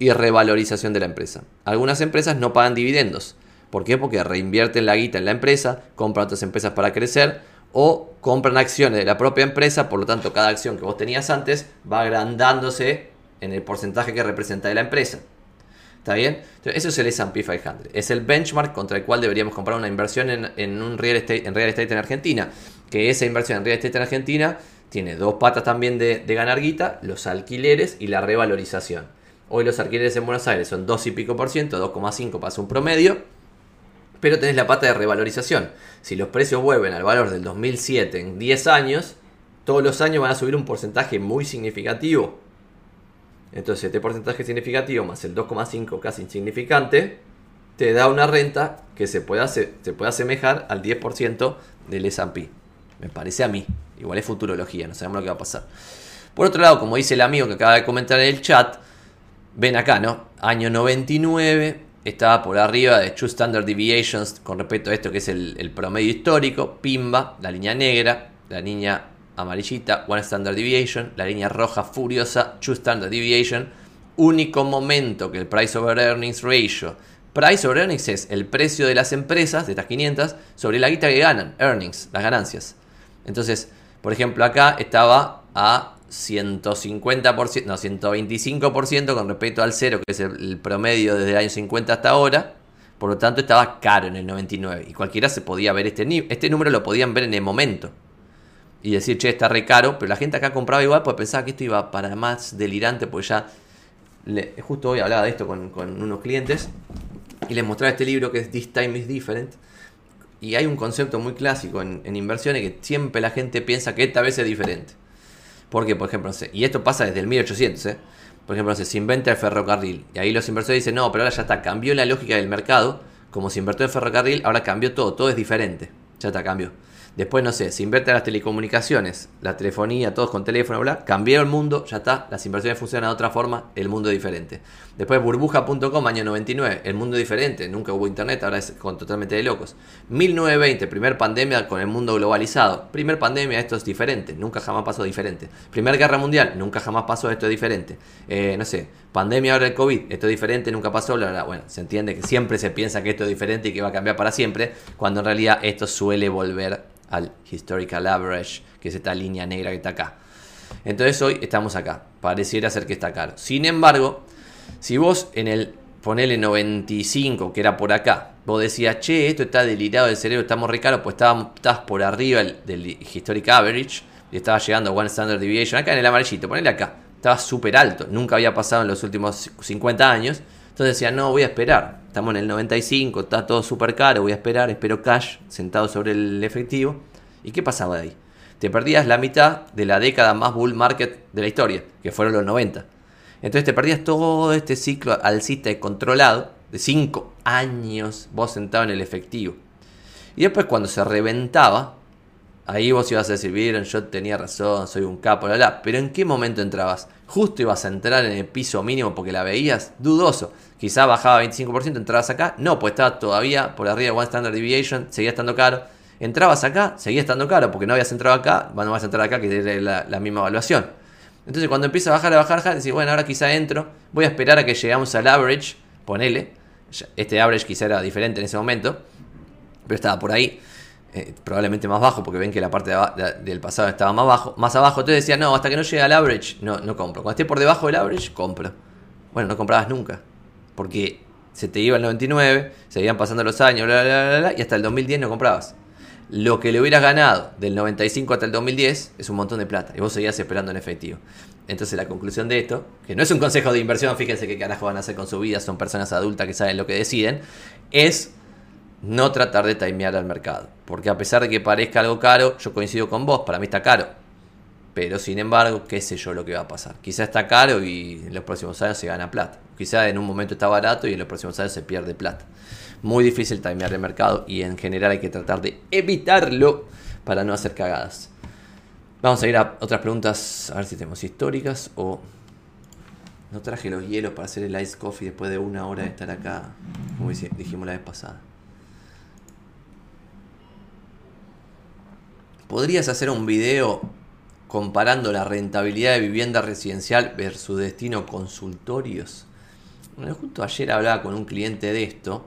y revalorización de la empresa. Algunas empresas no pagan dividendos. ¿Por qué? Porque reinvierten la guita en la empresa, compran otras empresas para crecer o compran acciones de la propia empresa, por lo tanto cada acción que vos tenías antes va agrandándose en el porcentaje que representa de la empresa. ¿Está bien? eso es el S&P 500. Es el benchmark contra el cual deberíamos comprar una inversión en, un real estate, en real estate en Argentina. Que esa inversión en real estate en Argentina tiene dos patas también de ganar guita, los alquileres y la revalorización. Hoy los alquileres en Buenos Aires son 2 y pico por ciento, 2,5 pasa un promedio. Pero tenés la pata de revalorización. Si los precios vuelven al valor del 2007 en 10 años, todos los años van a subir un porcentaje muy significativo. Entonces, este porcentaje significativo más el 2,5 casi insignificante, te da una renta que se puede, se asemejar al 10% del S&P. Me parece a mí. Igual es futurología, no sabemos lo que va a pasar. Por otro lado, como dice el amigo que acaba de comentar en el chat, ven acá, ¿no? Año 99 estaba por arriba de True Standard Deviations con respecto a esto que es el, promedio histórico, Pimba, la línea negra, la línea amarillita, One Standard Deviation, la línea roja furiosa, True Standard Deviation, único momento que el Price over Earnings Ratio, Price over Earnings es el precio de las empresas, de estas 500, sobre la guita que ganan, earnings, las ganancias. Entonces, por ejemplo, acá estaba a 150%, no, 125% con respecto al cero, que es el, promedio desde el año 50 hasta ahora. Por lo tanto, estaba caro en el 99. Y cualquiera se podía ver este, este número, lo podían ver en el momento. Y decir, che, está re caro. Pero la gente acá compraba igual porque pensaba que esto iba para más delirante. Porque ya, justo hoy hablaba de esto con, unos clientes. Y les mostraba este libro que es This Time is Different. Y hay un concepto muy clásico en inversiones que siempre la gente piensa que esta vez es diferente. Porque, por ejemplo, y esto pasa desde el 1800, ¿eh? por ejemplo, se inventa el ferrocarril y ahí los inversores dicen, no, pero ahora ya está, cambió la lógica del mercado, como se invirtió en ferrocarril, ahora cambió todo, todo es diferente, ya está, cambió. Después, no sé, se invierte en las telecomunicaciones, la telefonía, todos con teléfono, bla, cambió el mundo, ya está, las inversiones funcionan de otra forma, el mundo es diferente. Después, burbuja.com, año 99, el mundo diferente, nunca hubo internet, ahora es con, totalmente de locos. 1920, primer pandemia con el mundo globalizado. Primer pandemia, esto es diferente, nunca jamás pasó diferente. Primer guerra mundial, nunca jamás pasó, esto es diferente. Eh, no sé, pandemia ahora el COVID, esto es diferente, nunca pasó. Bueno, se entiende que siempre se piensa que esto es diferente y que va a cambiar para siempre, cuando en realidad esto suele volver al historical average, que es esta línea negra que está acá. Entonces hoy estamos acá, pareciera ser que está caro. Sin embargo, si vos en el ponele 95, que era por acá, vos decías, che, esto está delirado del cerebro, estamos re caro, pues estabas por arriba del, historic average, y estaba llegando a One Standard Deviation, acá en el amarillito, ponele acá, estaba súper alto, nunca había pasado en los últimos 50 años, entonces decía, no, voy a esperar, estamos en el 95, está todo súper caro, voy a esperar, espero cash sentado sobre el efectivo, ¿y qué pasaba de ahí? Te perdías la mitad de la década más bull market de la historia, que fueron los 90. Entonces te perdías todo este ciclo alcista y controlado de 5 años vos sentado en el efectivo. Y después cuando se reventaba, ahí vos ibas a decir, vieron, yo tenía razón, soy un capo, la, la. Pero ¿en qué momento entrabas? Justo ibas a entrar en el piso mínimo porque la veías dudoso. Quizá bajaba 25%, entrabas acá. No, pues estaba todavía por arriba de One Standard Deviation, seguía estando caro. Entrabas acá, seguía estando caro porque no habías entrado acá, no vas a entrar acá que tiene la, la misma evaluación. Entonces cuando empieza a bajar, a bajar, a bajar, decís, bueno, ahora quizá entro, voy a esperar a que llegamos al average, ponele, este average quizá era diferente en ese momento, pero estaba por ahí, eh, probablemente más bajo, porque ven que la parte del pasado estaba más bajo, más abajo, entonces decía, no, hasta que no llegue al average, no, no compro. Cuando esté por debajo del average, compro. Bueno, no comprabas nunca, porque se te iba el 99, seguían pasando los años, bla, bla, bla, y hasta el 2010 no comprabas lo que le hubieras ganado del 95 hasta el 2010 es un montón de plata y vos seguías esperando en efectivo. Entonces la conclusión de esto, que no es un consejo de inversión, fíjense qué carajo van a hacer con su vida, son personas adultas que saben lo que deciden, es no tratar de timear al mercado. Porque a pesar de que parezca algo caro, yo coincido con vos, para mí está caro. Pero sin embargo, qué sé yo lo que va a pasar. Quizá está caro y en los próximos años se gana plata. Quizá en un momento está barato y en los próximos años se pierde plata muy difícil timear el mercado y en general hay que tratar de evitarlo para no hacer cagadas. Vamos a ir a otras preguntas, a ver si tenemos históricas o... No traje los hielos para hacer el ice coffee después de una hora de estar acá, como dijimos la vez pasada. ¿Podrías hacer un video comparando la rentabilidad de vivienda residencial versus destino consultorios? Bueno, justo ayer hablaba con un cliente de esto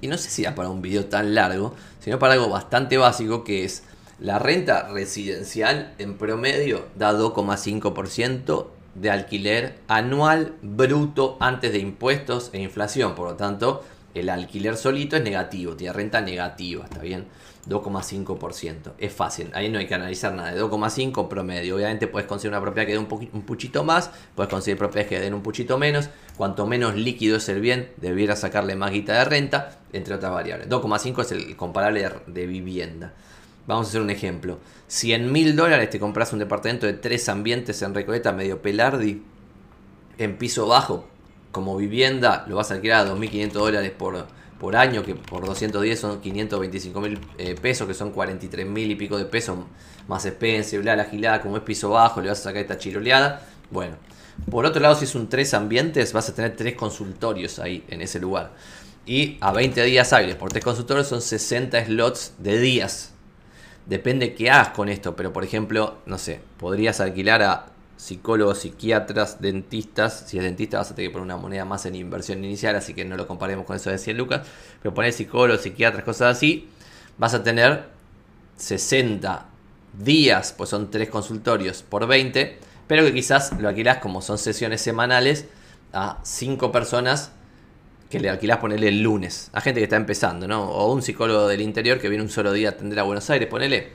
y no sé si era para un video tan largo, sino para algo bastante básico que es la renta residencial en promedio da 2,5% de alquiler anual bruto antes de impuestos e inflación. Por lo tanto, el alquiler solito es negativo, tiene renta negativa, ¿está bien? 2,5%. Es fácil, ahí no hay que analizar nada. De 2,5 promedio. Obviamente puedes conseguir una propiedad que dé un, un puchito más, puedes conseguir propiedades que den un puchito menos. Cuanto menos líquido es el bien, debiera sacarle más guita de renta, entre otras variables. 2,5 es el comparable de, vivienda. Vamos a hacer un ejemplo. 100 mil dólares te compras un departamento de tres ambientes en Recoleta, medio pelardi, en piso bajo, como vivienda, lo vas a alquilar a 2.500 dólares por, por año, que por 210 son 525 mil eh, pesos, que son 43 mil y pico de pesos más expensive, bla, la gilada, como es piso bajo, le vas a sacar esta chiroleada. Bueno, por otro lado, si es un tres ambientes, vas a tener tres consultorios ahí en ese lugar. Y a 20 días hábiles por tres consultorios son 60 slots de días. Depende qué hagas con esto, pero por ejemplo, no sé, podrías alquilar a psicólogos, psiquiatras, dentistas. Si es dentista vas a tener que poner una moneda más en inversión inicial, así que no lo comparemos con eso de 100 lucas. Pero poner psicólogos, psiquiatras, cosas así, vas a tener 60 días, pues son 3 consultorios por 20, pero que quizás lo alquilás como son sesiones semanales a 5 personas que le alquilás ponerle el lunes. A gente que está empezando, ¿no? O un psicólogo del interior que viene un solo día a atender a Buenos Aires, ponele.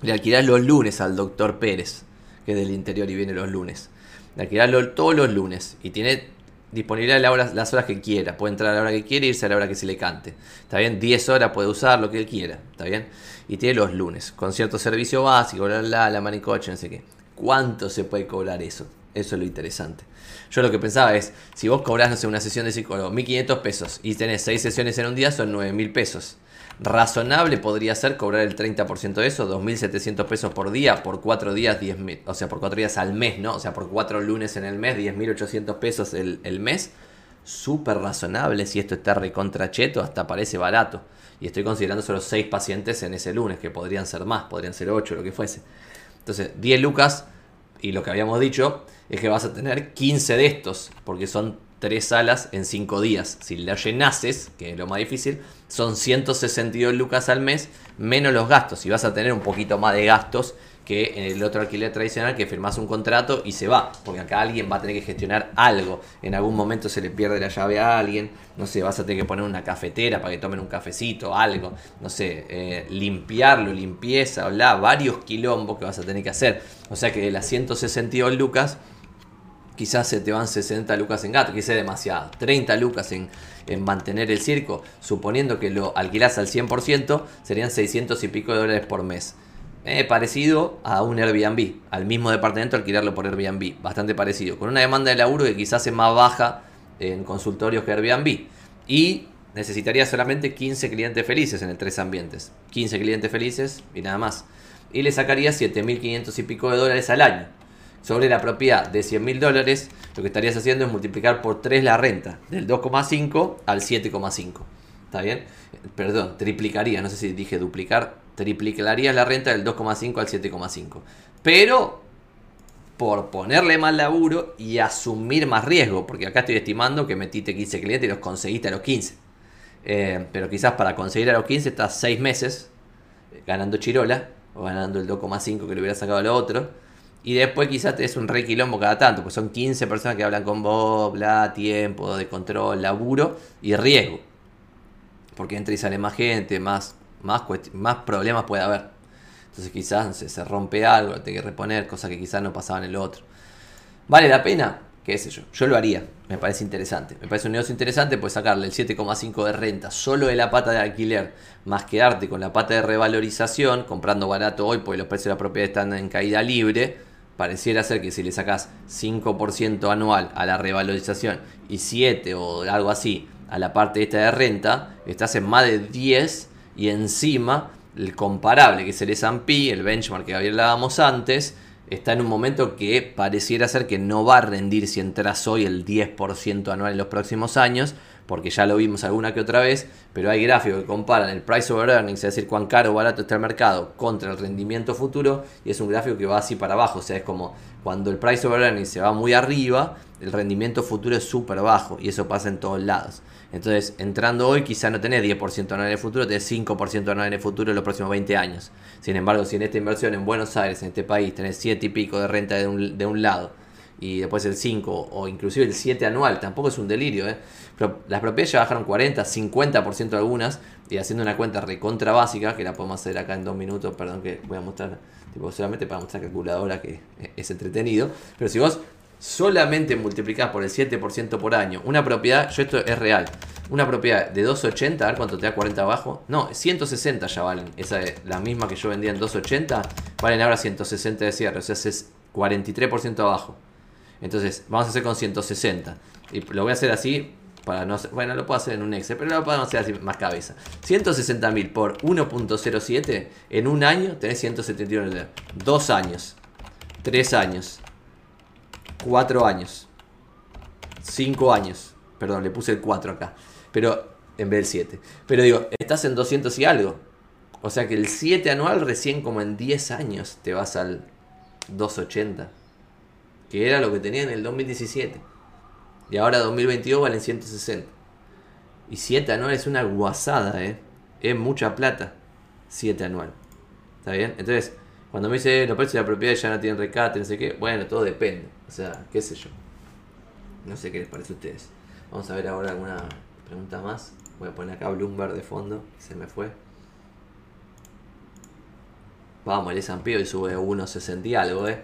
Le alquilás los lunes al doctor Pérez que es del interior y viene los lunes. Alquilarlo todos los lunes y tiene disponibilidad las horas que quiera. Puede entrar a la hora que quiere e irse a la hora que se le cante. ¿Está bien? 10 horas puede usar lo que él quiera. ¿Está bien? Y tiene los lunes con cierto servicio básico, la, la, la manicoche, no sé qué. ¿Cuánto se puede cobrar eso? Eso es lo interesante. Yo lo que pensaba es, si vos cobrás, no sé, una sesión de psicólogo, 1500 pesos y tenés 6 sesiones en un día, son 9000 pesos. Razonable podría ser cobrar el 30% de eso, 2.700 pesos por día, por 4 días, 10, o sea, por 4 días al mes, ¿no? O sea, por 4 lunes en el mes, 10.800 pesos el, el mes. Súper razonable, si esto está recontracheto, hasta parece barato. Y estoy considerando solo 6 pacientes en ese lunes, que podrían ser más, podrían ser 8, lo que fuese. Entonces, 10 lucas, y lo que habíamos dicho, es que vas a tener 15 de estos, porque son tres salas en cinco días. Si la llenases, que es lo más difícil, son 162 lucas al mes menos los gastos. Y vas a tener un poquito más de gastos que en el otro alquiler tradicional que firmas un contrato y se va, porque acá alguien va a tener que gestionar algo, en algún momento se le pierde la llave a alguien, no sé, vas a tener que poner una cafetera para que tomen un cafecito, algo, no sé, eh, limpiarlo, limpieza, bla, varios quilombos que vas a tener que hacer, o sea que de las 162 lucas, quizás se te van 60 lucas en gato, quizás demasiado, 30 lucas en, en mantener el circo, suponiendo que lo alquilas al 100%, serían 600 y pico de dólares por mes. Eh, parecido a un Airbnb, al mismo departamento alquilarlo por Airbnb, bastante parecido, con una demanda de laburo que quizás es más baja en consultorios que Airbnb. Y necesitaría solamente 15 clientes felices en el tres ambientes. 15 clientes felices y nada más. Y le sacaría 7.500 y pico de dólares al año. Sobre la propiedad de 100.000 dólares, lo que estarías haciendo es multiplicar por 3 la renta, del 2,5 al 7,5. ¿Está bien? Perdón, triplicaría, no sé si dije duplicar, triplicarías la renta del 2,5 al 7,5. Pero por ponerle más laburo y asumir más riesgo, porque acá estoy estimando que metiste 15 clientes y los conseguiste a los 15. Eh, pero quizás para conseguir a los 15 estás 6 meses eh, ganando chirola o ganando el 2,5 que le hubiera sacado a lo otro. Y después quizás te es un re quilombo cada tanto, pues son 15 personas que hablan con vos, bla, tiempo de control, laburo y riesgo. Porque entra y sale más gente, más más, más problemas puede haber. Entonces quizás se rompe algo, hay que reponer, cosas que quizás no pasaban en el otro. ¿Vale la pena? ¿Qué sé yo? Yo lo haría, me parece interesante. Me parece un negocio interesante, pues sacarle el 7,5 de renta solo de la pata de alquiler, más quedarte con la pata de revalorización, comprando barato hoy porque los precios de la propiedad están en caída libre. Pareciera ser que si le sacas 5% anual a la revalorización y 7 o algo así a la parte esta de renta, estás en más de 10 y encima el comparable, que es el S&P, el benchmark que hablábamos antes, está en un momento que pareciera ser que no va a rendir si entras hoy el 10% anual en los próximos años, porque ya lo vimos alguna que otra vez, pero hay gráficos que comparan el price over earnings, es decir, cuán caro o barato está el mercado, contra el rendimiento futuro, y es un gráfico que va así para abajo, o sea, es como cuando el price over earnings se va muy arriba, el rendimiento futuro es súper bajo, y eso pasa en todos lados. Entonces, entrando hoy, quizá no tenés 10% anual en el futuro, tenés 5% anual en el futuro en los próximos 20 años. Sin embargo, si en esta inversión en Buenos Aires, en este país, tenés 7 y pico de renta de un, de un lado y después el 5 o inclusive el 7 anual, tampoco es un delirio. ¿eh? Las propiedades ya bajaron 40, 50% algunas y haciendo una cuenta recontra básica, que la podemos hacer acá en dos minutos, perdón que voy a mostrar, tipo, solamente para mostrar calculadora que es entretenido. Pero si vos solamente multiplicás por el 7% por año una propiedad, yo esto es real, una propiedad de 280, a ver cuánto te da 40 abajo, no, 160 ya valen, esa es la misma que yo vendía en 280, valen ahora 160 de cierre, o sea, es 43% abajo. Entonces, vamos a hacer con 160. Y lo voy a hacer así para no bueno, lo puedo hacer en un Excel, pero lo podemos hacer así más cabeza. 160.000 por 1.07 en un año tenés 171 Dos años, tres años, cuatro años, cinco años. Perdón, le puse el 4 acá. Pero en vez del 7. Pero digo, estás en 200 y algo. O sea que el 7 anual recién como en 10 años te vas al 280 que era lo que tenía en el 2017. Y ahora 2022 valen 160. Y 7 anual es una guasada, ¿eh? Es mucha plata. 7 anual. ¿Está bien? Entonces, cuando me dice los precios de la propiedad ya no tienen recate, no sé qué, bueno, todo depende. O sea, qué sé yo. No sé qué les parece a ustedes. Vamos a ver ahora alguna pregunta más. Voy a poner acá Bloomberg de fondo, se me fue. Vamos, el S&P hoy sube 1.60 y algo, ¿eh?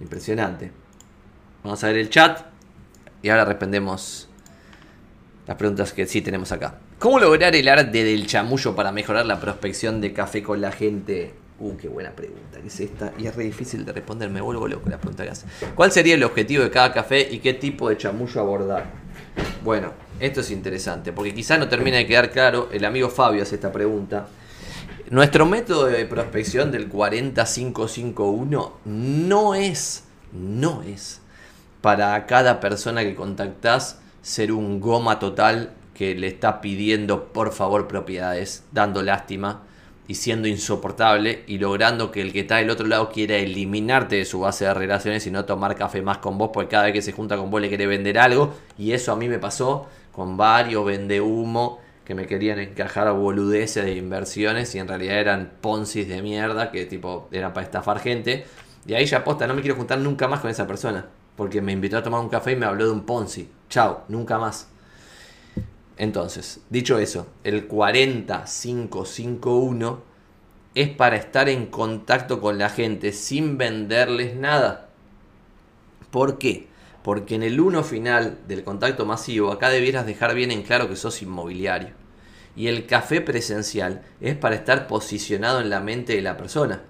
Impresionante. Vamos a ver el chat y ahora respondemos las preguntas que sí tenemos acá. ¿Cómo lograr el arte del chamullo para mejorar la prospección de café con la gente? Uh, qué buena pregunta que es esta. Y es re difícil de responder, me vuelvo loco la pregunta que hace. ¿Cuál sería el objetivo de cada café y qué tipo de chamullo abordar? Bueno, esto es interesante, porque quizás no termina de quedar claro. El amigo Fabio hace esta pregunta. Nuestro método de prospección del 40551 no es, no es para cada persona que contactás ser un goma total que le está pidiendo por favor propiedades, dando lástima y siendo insoportable y logrando que el que está del otro lado quiera eliminarte de su base de relaciones y no tomar café más con vos porque cada vez que se junta con vos le quiere vender algo. Y eso a mí me pasó con varios vende humo que me querían encajar a boludeces de inversiones y en realidad eran poncis de mierda que tipo eran para estafar gente. Y ahí ya aposta no me quiero juntar nunca más con esa persona porque me invitó a tomar un café y me habló de un ponzi chao nunca más entonces, dicho eso, el 40551 es para estar en contacto con la gente sin venderles nada. ¿Por qué? Porque en el 1 final del contacto masivo acá debieras dejar bien en claro que sos inmobiliario. Y el café presencial es para estar posicionado en la mente de la persona.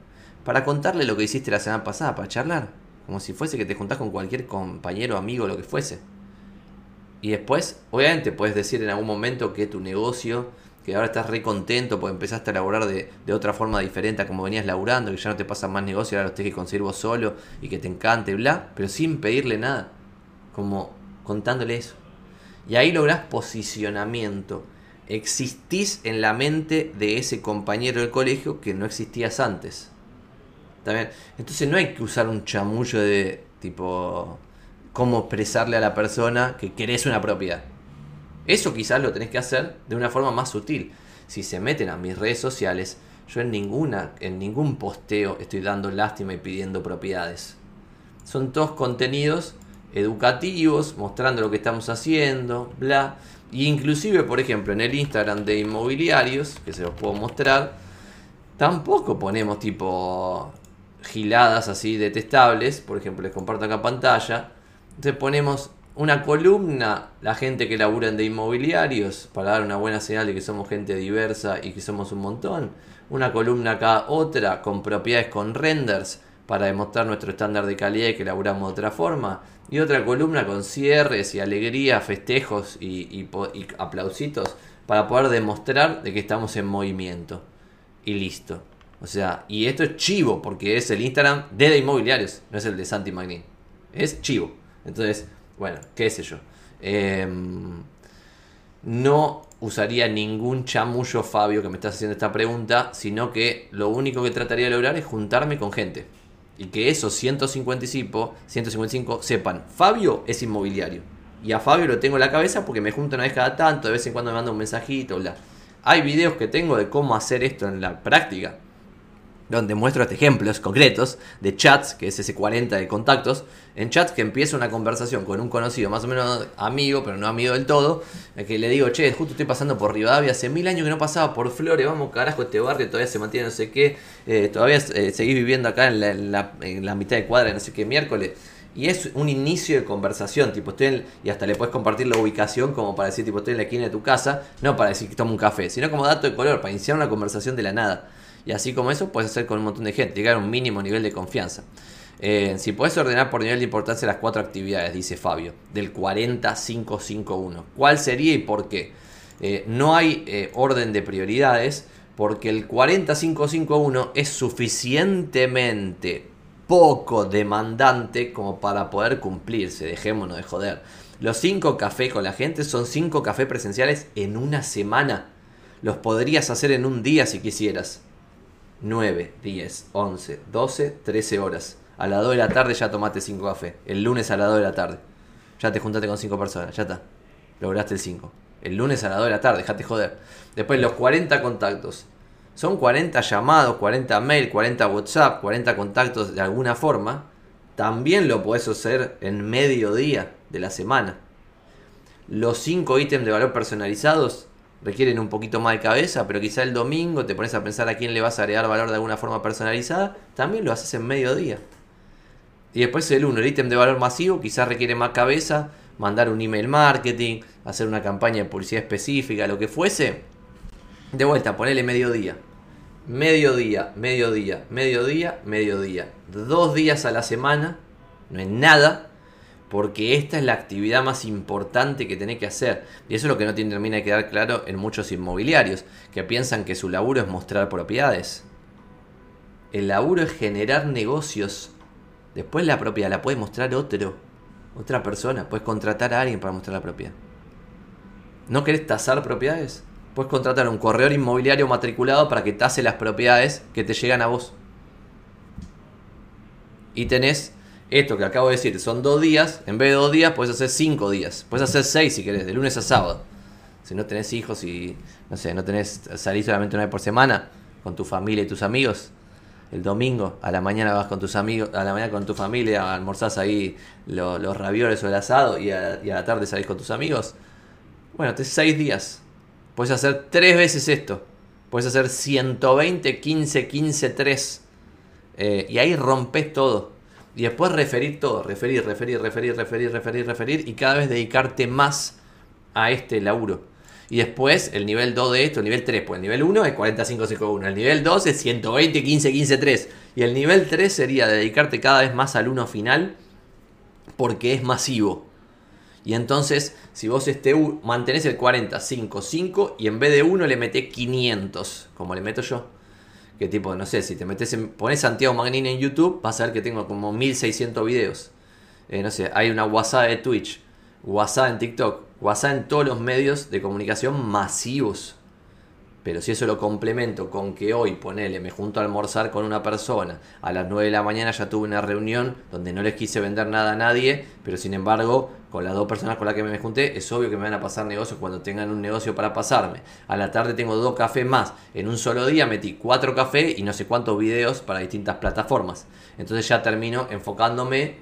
Para contarle lo que hiciste la semana pasada, para charlar. Como si fuese que te juntás con cualquier compañero, amigo, lo que fuese. Y después, obviamente, puedes decir en algún momento que tu negocio, que ahora estás re contento porque empezaste a laburar de, otra forma diferente a como venías laburando, que ya no te pasa más negocio, ahora lo tienes que conseguir solo y que te encante, bla, pero sin pedirle nada, como contándole eso. Y ahí lográs posicionamiento. Existís en la mente de ese compañero del colegio que no existías antes. ¿También? Entonces no hay que usar un chamullo de tipo cómo expresarle a la persona que querés una propiedad. Eso quizás lo tenés que hacer de una forma más sutil. Si se meten a mis redes sociales, yo en ninguna, en ningún posteo estoy dando lástima y pidiendo propiedades. Son todos contenidos educativos, mostrando lo que estamos haciendo, bla. Y inclusive, por ejemplo, en el Instagram de inmobiliarios, que se los puedo mostrar, tampoco ponemos tipo giladas así detestables. Por ejemplo, les comparto acá pantalla. Entonces ponemos una columna, la gente que labura de inmobiliarios, para dar una buena señal de que somos gente diversa y que somos un montón. Una columna acá, otra, con propiedades con renders, para demostrar nuestro estándar de calidad y que laburamos de otra forma. Y otra columna con cierres y alegría, festejos y, y, y aplausitos, para poder demostrar de que estamos en movimiento. Y listo. O sea, y esto es chivo, porque es el Instagram de, de inmobiliarios, no es el de Santi Magnin. Es chivo. Entonces, bueno, qué sé yo. Em, no usaría ningún chamullo, Fabio, que me estás haciendo esta pregunta, sino que lo único que trataría de lograr es juntarme con gente. Y que esos 155, 155 sepan, Fabio es inmobiliario. Y a Fabio lo tengo en la cabeza porque me junto una vez cada tanto, de vez en cuando me manda un mensajito, bla. Hay videos que tengo de cómo hacer esto en la práctica donde muestro este ejemplos concretos de chats, que es ese 40 de contactos, en chats que empieza una conversación con un conocido, más o menos amigo, pero no amigo del todo, que le digo, che, justo estoy pasando por Rivadavia, hace mil años que no pasaba por Flores, vamos carajo, este barrio todavía se mantiene no sé qué, eh, todavía eh, seguís viviendo acá en la, mitad de cuadra, no sé qué, miércoles. Y es un inicio de conversación, tipo, estoy y hasta le puedes compartir la ubicación como para decir, tipo, estoy en la esquina de tu casa, no para decir que tomo un café, sino como dato de color, para iniciar una conversación de la nada. Y así como eso, puedes hacer con un montón de gente, llegar a un mínimo nivel de confianza. Eh, si puedes ordenar por nivel de importancia las cuatro actividades, dice Fabio, del 40551. ¿Cuál sería y por qué? Eh, no hay eh, orden de prioridades porque el 40551 es suficientemente poco demandante como para poder cumplirse. Dejémonos de joder. Los 5 cafés con la gente son 5 cafés presenciales en una semana. Los podrías hacer en un día si quisieras. 9, 10, 11, 12, 13 horas. A las 2 de la tarde ya tomaste 5 cafés. El lunes a las 2 de la tarde. Ya te juntaste con 5 personas, ya está. Lograste el 5. El lunes a las 2 de la tarde, dejate joder. Después los 40 contactos. Son 40 llamados, 40 mail, 40 WhatsApp, 40 contactos de alguna forma. También lo puedes hacer en medio día de la semana. Los 5 ítems de valor personalizados requieren un poquito más de cabeza, pero quizá el domingo te pones a pensar a quién le vas a agregar valor de alguna forma personalizada, también lo haces en mediodía. Y después el 1, el ítem de valor masivo, quizás requiere más cabeza, mandar un email marketing, hacer una campaña de publicidad específica, lo que fuese. De vuelta, ponele mediodía. Mediodía, mediodía, mediodía, mediodía. Dos días a la semana, no es nada, porque esta es la actividad más importante que tenés que hacer. Y eso es lo que no termina de quedar claro en muchos inmobiliarios, que piensan que su laburo es mostrar propiedades. El laburo es generar negocios. Después la propiedad la puede mostrar otro, otra persona. Puedes contratar a alguien para mostrar la propiedad. ¿No querés tasar propiedades? puedes contratar un corredor inmobiliario matriculado para que tase las propiedades que te llegan a vos. Y tenés esto que acabo de decir, son dos días, en vez de dos días puedes hacer cinco días, puedes hacer seis si querés, de lunes a sábado. Si no tenés hijos y, no sé, no tenés, salir solamente una vez por semana con tu familia y tus amigos, el domingo a la mañana vas con tus amigos, a la mañana con tu familia, almorzás ahí los ravioles o el asado y a, la tarde salís con tus amigos. Bueno, tenés seis días. Puedes hacer tres veces esto. Puedes hacer 120, 15, 15, 3. y ahí rompes todo. Y después referir todo, referir, referir, referir, referir, referir, referir y cada vez dedicarte más a este laburo. Y después el nivel 2 de esto, el nivel 3, pues el nivel 1 es 4551, el nivel 2 es 120, 15, 15, 3. Y el nivel 3 sería dedicarte cada vez más al 1 final porque es masivo. Y entonces, si vos este mantenés el 40, 5, 5 y en vez de 1 le metés 500, como le meto yo que tipo, no sé, si te metes en, pones Santiago Magnini en YouTube, vas a ver que tengo como 1600 videos. Eh, no sé, hay una WhatsApp de Twitch, WhatsApp en TikTok, WhatsApp en todos los medios de comunicación masivos. Pero si eso lo complemento con que hoy, ponele, me junto a almorzar con una persona, a las 9 de la mañana ya tuve una reunión donde no les quise vender nada a nadie, pero sin embargo, con las dos personas con las que me junté, es obvio que me van a pasar negocios cuando tengan un negocio para pasarme. A la tarde tengo dos cafés más. En un solo día metí cuatro cafés y no sé cuántos videos para distintas plataformas. Entonces ya termino enfocándome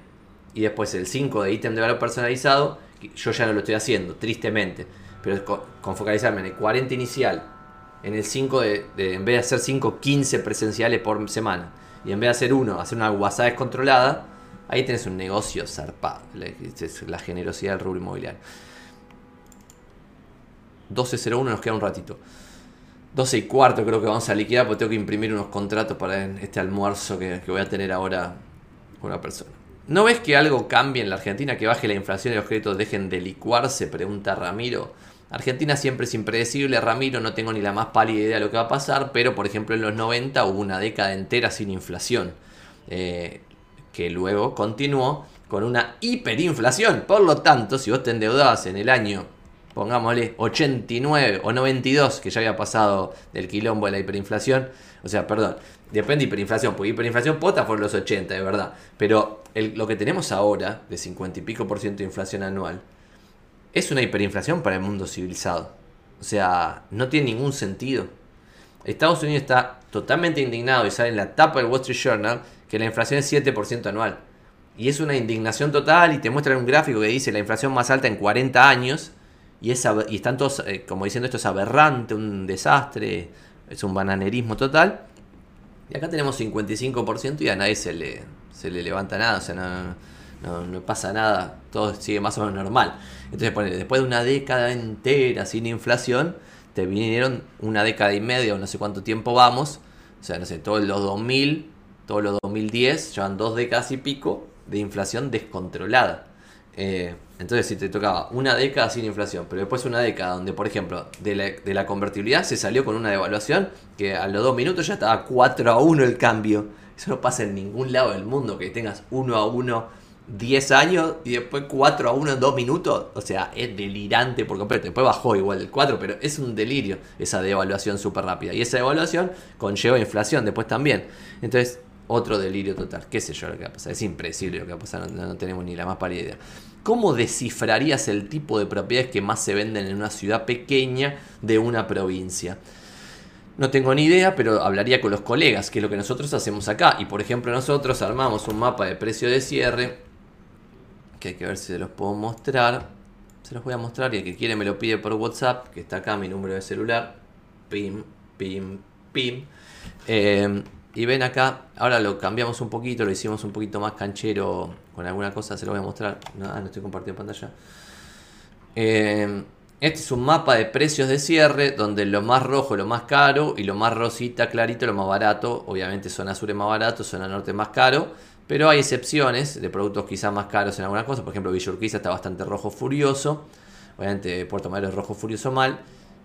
y después el 5 de ítem de valor personalizado, yo ya no lo estoy haciendo, tristemente. Pero con focalizarme en el 40 inicial en el 5 de, en vez de hacer 5, 15 presenciales por semana. Y en vez de hacer uno, hacer una WhatsApp descontrolada, ahí tenés un negocio zarpado. La, generosidad del rubro inmobiliario. 12.01 nos queda un ratito. 12 y cuarto creo que vamos a liquidar porque tengo que imprimir unos contratos para este almuerzo que, que voy a tener ahora con una persona. ¿No ves que algo cambie en la Argentina? Que baje la inflación y los créditos dejen de licuarse, pregunta Ramiro. Argentina siempre es impredecible, Ramiro, no tengo ni la más pálida idea de lo que va a pasar, pero por ejemplo en los 90 hubo una década entera sin inflación, eh, que luego continuó con una hiperinflación. Por lo tanto, si vos te endeudabas en el año, pongámosle 89 o 92, que ya había pasado del quilombo de la hiperinflación, o sea, perdón, depende de hiperinflación, porque hiperinflación pota por los 80, de verdad, pero lo que tenemos ahora, de 50 y pico por ciento de inflación anual, es una hiperinflación para el mundo civilizado. O sea, no tiene ningún sentido. Estados Unidos está totalmente indignado y sale en la tapa del Wall Street Journal que la inflación es 7% anual. Y es una indignación total y te muestran un gráfico que dice la inflación más alta en 40 años. Y, es, y están todos eh, como diciendo esto es aberrante, un desastre, es un bananerismo total. Y acá tenemos 55% y a nadie se le, se le levanta nada. O sea, no, no, pasa nada, todo sigue más o menos normal. Entonces, después de una década entera sin inflación, te vinieron una década y media o no sé cuánto tiempo vamos, o sea, no sé, todos los 2000, todos los 2010, llevan dos décadas y pico de inflación descontrolada. Eh, entonces, si te tocaba una década sin inflación, pero después una década donde, por ejemplo, de la, de la convertibilidad se salió con una devaluación que a los dos minutos ya estaba 4 a 1 el cambio. Eso no pasa en ningún lado del mundo, que tengas 1 a 1 10 años y después 4 a 1 en 2 minutos. O sea, es delirante por completo. Después bajó igual el 4, pero es un delirio esa devaluación súper rápida. Y esa devaluación conlleva inflación después también. Entonces, otro delirio total. ¿Qué sé yo lo que va a pasar? Es impredecible lo que va a pasar, no, tenemos ni la más pálida idea. ¿Cómo descifrarías el tipo de propiedades que más se venden en una ciudad pequeña de una provincia? No tengo ni idea, pero hablaría con los colegas, que es lo que nosotros hacemos acá. Y por ejemplo, nosotros armamos un mapa de precio de cierre que hay que ver si se los puedo mostrar. Se los voy a mostrar y el que quiere me lo pide por WhatsApp, que está acá mi número de celular. Pim, pim, pim. Eh, y ven acá, ahora lo cambiamos un poquito, lo hicimos un poquito más canchero con alguna cosa, se lo voy a mostrar. No, no estoy compartiendo pantalla. Eh, este es un mapa de precios de cierre, donde lo más rojo lo más caro y lo más rosita clarito lo más barato. Obviamente zona sur es más barato, zona norte más caro. Pero hay excepciones de productos quizás más caros en algunas cosas. Por ejemplo, Villurquiza está bastante rojo furioso. Obviamente Puerto Madero es rojo furioso mal.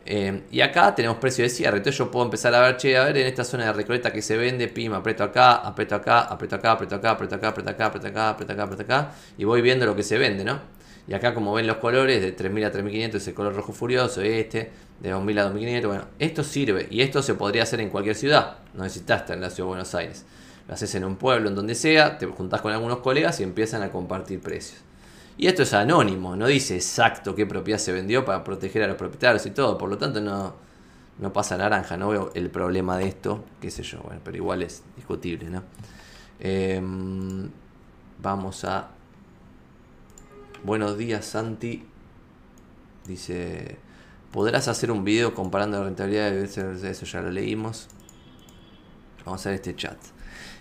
Eh, y acá tenemos precio de cierre. Entonces yo puedo empezar a ver, che, a ver en esta zona de Recoleta que se vende, pim, aprieto acá, aprieto acá, aprieto acá, aprieto acá, aprieto acá, aprieto acá, aprieto acá, aprieto acá, aprieto acá. Y voy viendo lo que se vende, ¿no? Y acá como ven los colores, de 3000 a 3500 es el color rojo furioso, este, de 2000 a 2500, bueno, esto sirve y esto se podría hacer en cualquier ciudad, no necesitas estar en la ciudad de Buenos Aires. Lo haces en un pueblo, en donde sea, te juntás con algunos colegas y empiezan a compartir precios. Y esto es anónimo, no dice exacto qué propiedad se vendió para proteger a los propietarios y todo, por lo tanto no, no pasa naranja, no veo el problema de esto, qué sé yo, pero igual es discutible, ¿no? Em, vamos a... Buenos días, Santi. Dice, ¿podrás hacer un video comparando la rentabilidad de eso ya lo leímos? Vamos a ver este chat.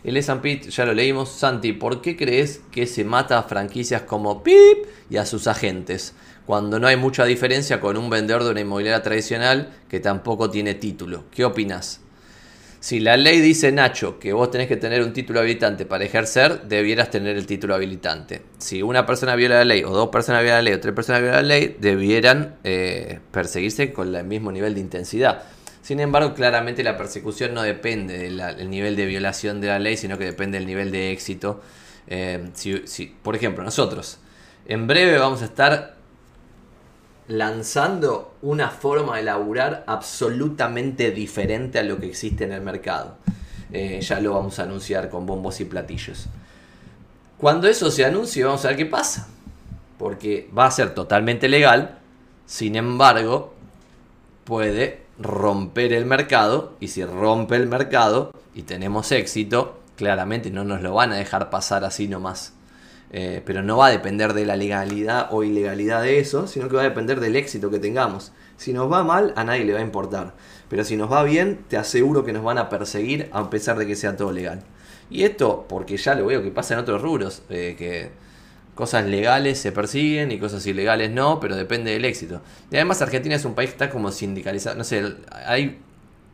El S&P ya lo leímos. Santi, ¿por qué crees que se mata a franquicias como PIP y a sus agentes? Cuando no hay mucha diferencia con un vendedor de una inmobiliaria tradicional que tampoco tiene título. ¿Qué opinas? Si la ley dice, Nacho, que vos tenés que tener un título habilitante para ejercer, debieras tener el título habilitante. Si una persona viola la ley, o dos personas violan la ley, o tres personas violan la ley, debieran eh, perseguirse con el mismo nivel de intensidad. Sin embargo, claramente la persecución no depende del nivel de violación de la ley, sino que depende del nivel de éxito. Eh, si, por ejemplo, nosotros en breve vamos a estar lanzando una forma de laburar absolutamente diferente a lo que existe en el mercado. Eh, ya lo vamos a anunciar con bombos y platillos. Cuando eso se anuncie, vamos a ver qué pasa. Porque va a ser totalmente legal. Sin embargo, puede romper el mercado y si rompe el mercado y tenemos éxito, claramente no nos lo van a dejar pasar así nomás. Eh, pero no va a depender de la legalidad o ilegalidad de eso, sino que va a depender del éxito que tengamos. Si nos va mal, a nadie le va a importar. Pero si nos va bien, te aseguro que nos van a perseguir a pesar de que sea todo legal. Y esto, porque ya lo veo que pasa en otros rubros, eh, que Cosas legales se persiguen y cosas ilegales no, pero depende del éxito. Y además Argentina es un país que está como sindicalizado. No sé, hay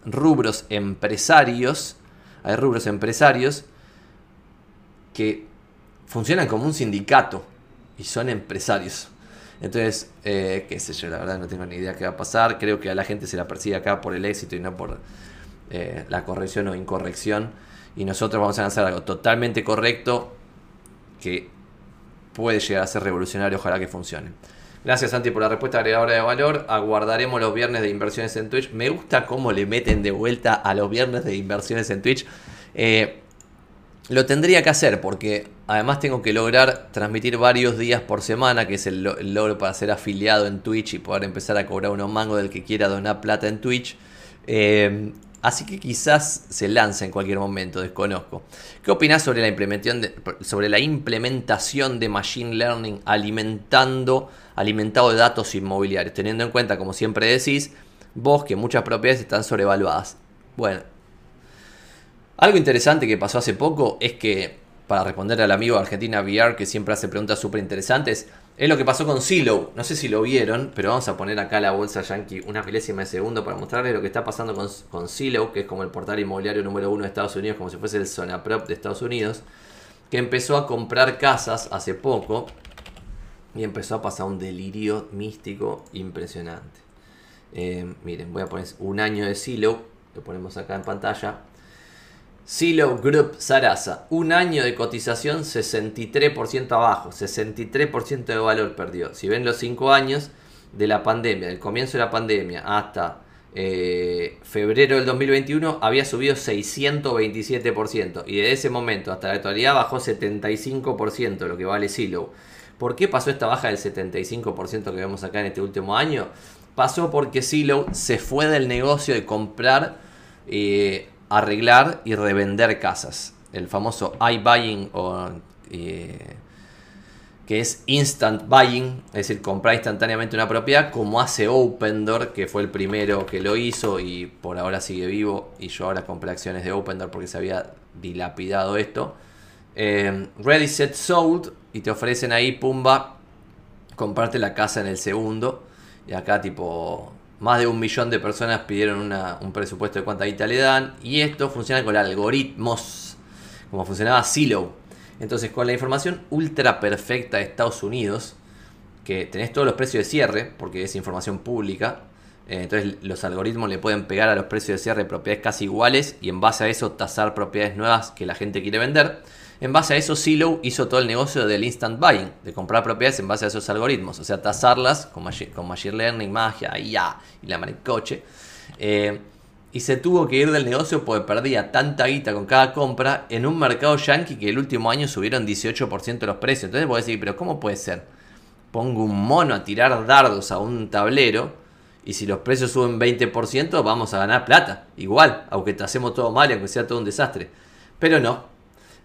rubros empresarios, hay rubros empresarios que funcionan como un sindicato y son empresarios. Entonces, eh, qué sé yo, la verdad no tengo ni idea qué va a pasar. Creo que a la gente se la persigue acá por el éxito y no por eh, la corrección o incorrección. Y nosotros vamos a hacer algo totalmente correcto que puede llegar a ser revolucionario, ojalá que funcione. Gracias Santi por la respuesta agregadora de valor. Aguardaremos los viernes de inversiones en Twitch. Me gusta cómo le meten de vuelta a los viernes de inversiones en Twitch. Eh, lo tendría que hacer porque además tengo que lograr transmitir varios días por semana, que es el, logro para ser afiliado en Twitch y poder empezar a cobrar unos mangos del que quiera donar plata en Twitch. Eh, Así que quizás se lance en cualquier momento, desconozco. ¿Qué opinas sobre la implementación de, sobre la implementación de Machine Learning alimentando, alimentado de datos inmobiliarios? Teniendo en cuenta, como siempre decís, vos que muchas propiedades están sobrevaluadas. Bueno, algo interesante que pasó hace poco es que, para responder al amigo de Argentina VR que siempre hace preguntas súper interesantes, es lo que pasó con Silo. No sé si lo vieron, pero vamos a poner acá la bolsa yankee una milésima de segundo para mostrarles lo que está pasando con, Silo, que es como el portal inmobiliario número uno de Estados Unidos, como si fuese el Zona Prop de Estados Unidos, que empezó a comprar casas hace poco y empezó a pasar un delirio místico impresionante. Eh, miren, voy a poner un año de Silo, lo ponemos acá en pantalla. Silo Group Sarasa, un año de cotización 63% abajo, 63% de valor perdió. Si ven los 5 años de la pandemia, del comienzo de la pandemia hasta eh, febrero del 2021, había subido 627% y de ese momento hasta la actualidad bajó 75% lo que vale Silo. ¿Por qué pasó esta baja del 75% que vemos acá en este último año? Pasó porque Silo se fue del negocio de comprar eh, arreglar y revender casas. El famoso iBuying o eh, que es instant buying, es decir, comprar instantáneamente una propiedad, como hace Opendoor, que fue el primero que lo hizo y por ahora sigue vivo. Y yo ahora compré acciones de Opendoor porque se había dilapidado esto. Eh, ready, set, sold, y te ofrecen ahí, pumba, comprarte la casa en el segundo. Y acá, tipo, más de un millón de personas pidieron un presupuesto de cuánta guita le dan. Y esto funciona con algoritmos, como funcionaba Silo. Entonces, con la información ultra perfecta de Estados Unidos, que tenés todos los precios de cierre, porque es información pública. Eh, entonces, los algoritmos le pueden pegar a los precios de cierre de propiedades casi iguales y en base a eso tasar propiedades nuevas que la gente quiere vender. En base a eso, Silo hizo todo el negocio del instant buying, de comprar propiedades en base a esos algoritmos, o sea, tasarlas con, Machine Learning, magia, IA y la maricoche. Eh, y se tuvo que ir del negocio porque perdía tanta guita con cada compra en un mercado yankee que el último año subieron 18% los precios. Entonces vos decir, pero ¿cómo puede ser? Pongo un mono a tirar dardos a un tablero y si los precios suben 20% vamos a ganar plata. Igual, aunque te hacemos todo mal y aunque sea todo un desastre. Pero no.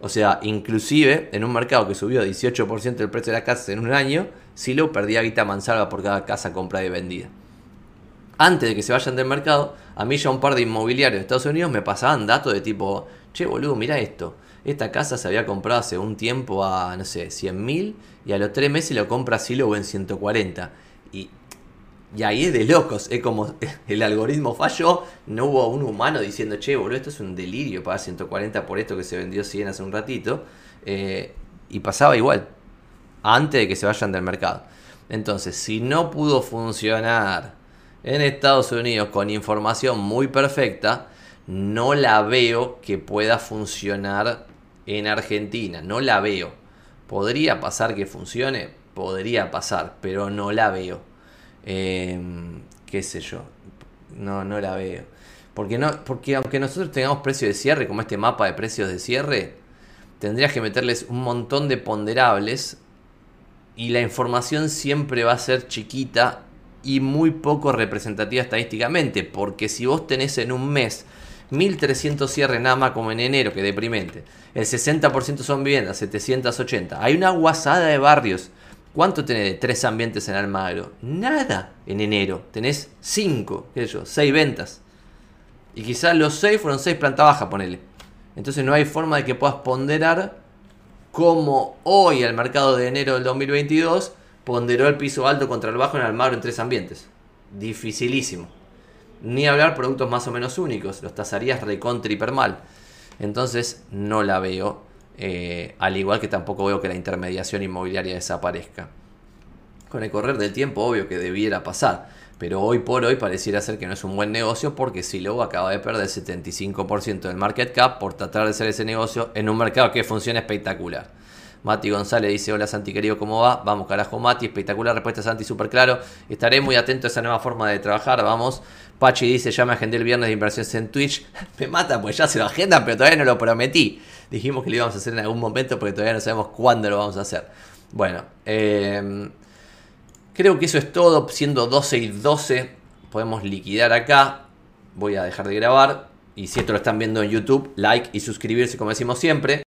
O sea, inclusive en un mercado que subió 18% el precio de las casas en un año, Silo perdía guita mansalva por cada casa comprada y vendida antes de que se vayan del mercado, a mí ya un par de inmobiliarios de Estados Unidos me pasaban datos de tipo, che boludo, mira esto, esta casa se había comprado hace un tiempo a, no sé, 100 mil y a los tres meses lo compra Silo en 140. Y, y ahí es de locos, es como el algoritmo falló, no hubo un humano diciendo, che boludo, esto es un delirio pagar 140 por esto que se vendió 100 hace un ratito. Eh, y pasaba igual, antes de que se vayan del mercado. Entonces, si no pudo funcionar en Estados Unidos con información muy perfecta, no la veo que pueda funcionar en Argentina. No la veo. ¿Podría pasar que funcione? Podría pasar, pero no la veo. Em, ¿Qué sé yo? No, no la veo. Porque, no, porque aunque nosotros tengamos precios de cierre, como este mapa de precios de cierre, tendrías que meterles un montón de ponderables y la información siempre va a ser chiquita y muy poco representativa estadísticamente, porque si vos tenés en un mes 1300 cierres nada más como en enero, que deprimente, el 60% son viviendas, 780, hay una guasada de barrios. ¿Cuánto tenés de tres ambientes en Almagro? Nada en enero. Tenés cinco, qué sé yo, seis ventas. Y quizás los seis fueron seis planta baja, ponele. Entonces no hay forma de que puedas ponderar como hoy el mercado de enero del 2022 ponderó el piso alto contra el bajo en Almagro en tres ambientes. Dificilísimo. Ni hablar productos más o menos únicos. Los tasarías recontra hiper. Entonces no la veo. Eh, al igual que tampoco veo que la intermediación inmobiliaria desaparezca. Con el correr del tiempo, obvio que debiera pasar. Pero hoy por hoy pareciera ser que no es un buen negocio porque Silo acaba de perder el 75% del market cap por tratar de hacer ese negocio en un mercado que funciona espectacular. Mati González dice, hola Santi querido, ¿cómo va? Vamos carajo Mati, espectacular respuesta Santi, súper claro. Estaré muy atento a esa nueva forma de trabajar, vamos. Pachi dice, ya me agendé el viernes de inversiones en Twitch. me mata, pues ya se lo agendan, pero todavía no lo prometí. Dijimos que lo íbamos a hacer en algún momento porque todavía no sabemos cuándo lo vamos a hacer. Bueno, em, creo que eso es todo. Siendo 12 y 12, podemos liquidar acá. Voy a dejar de grabar. Y si esto lo están viendo en YouTube, like y suscribirse como decimos siempre.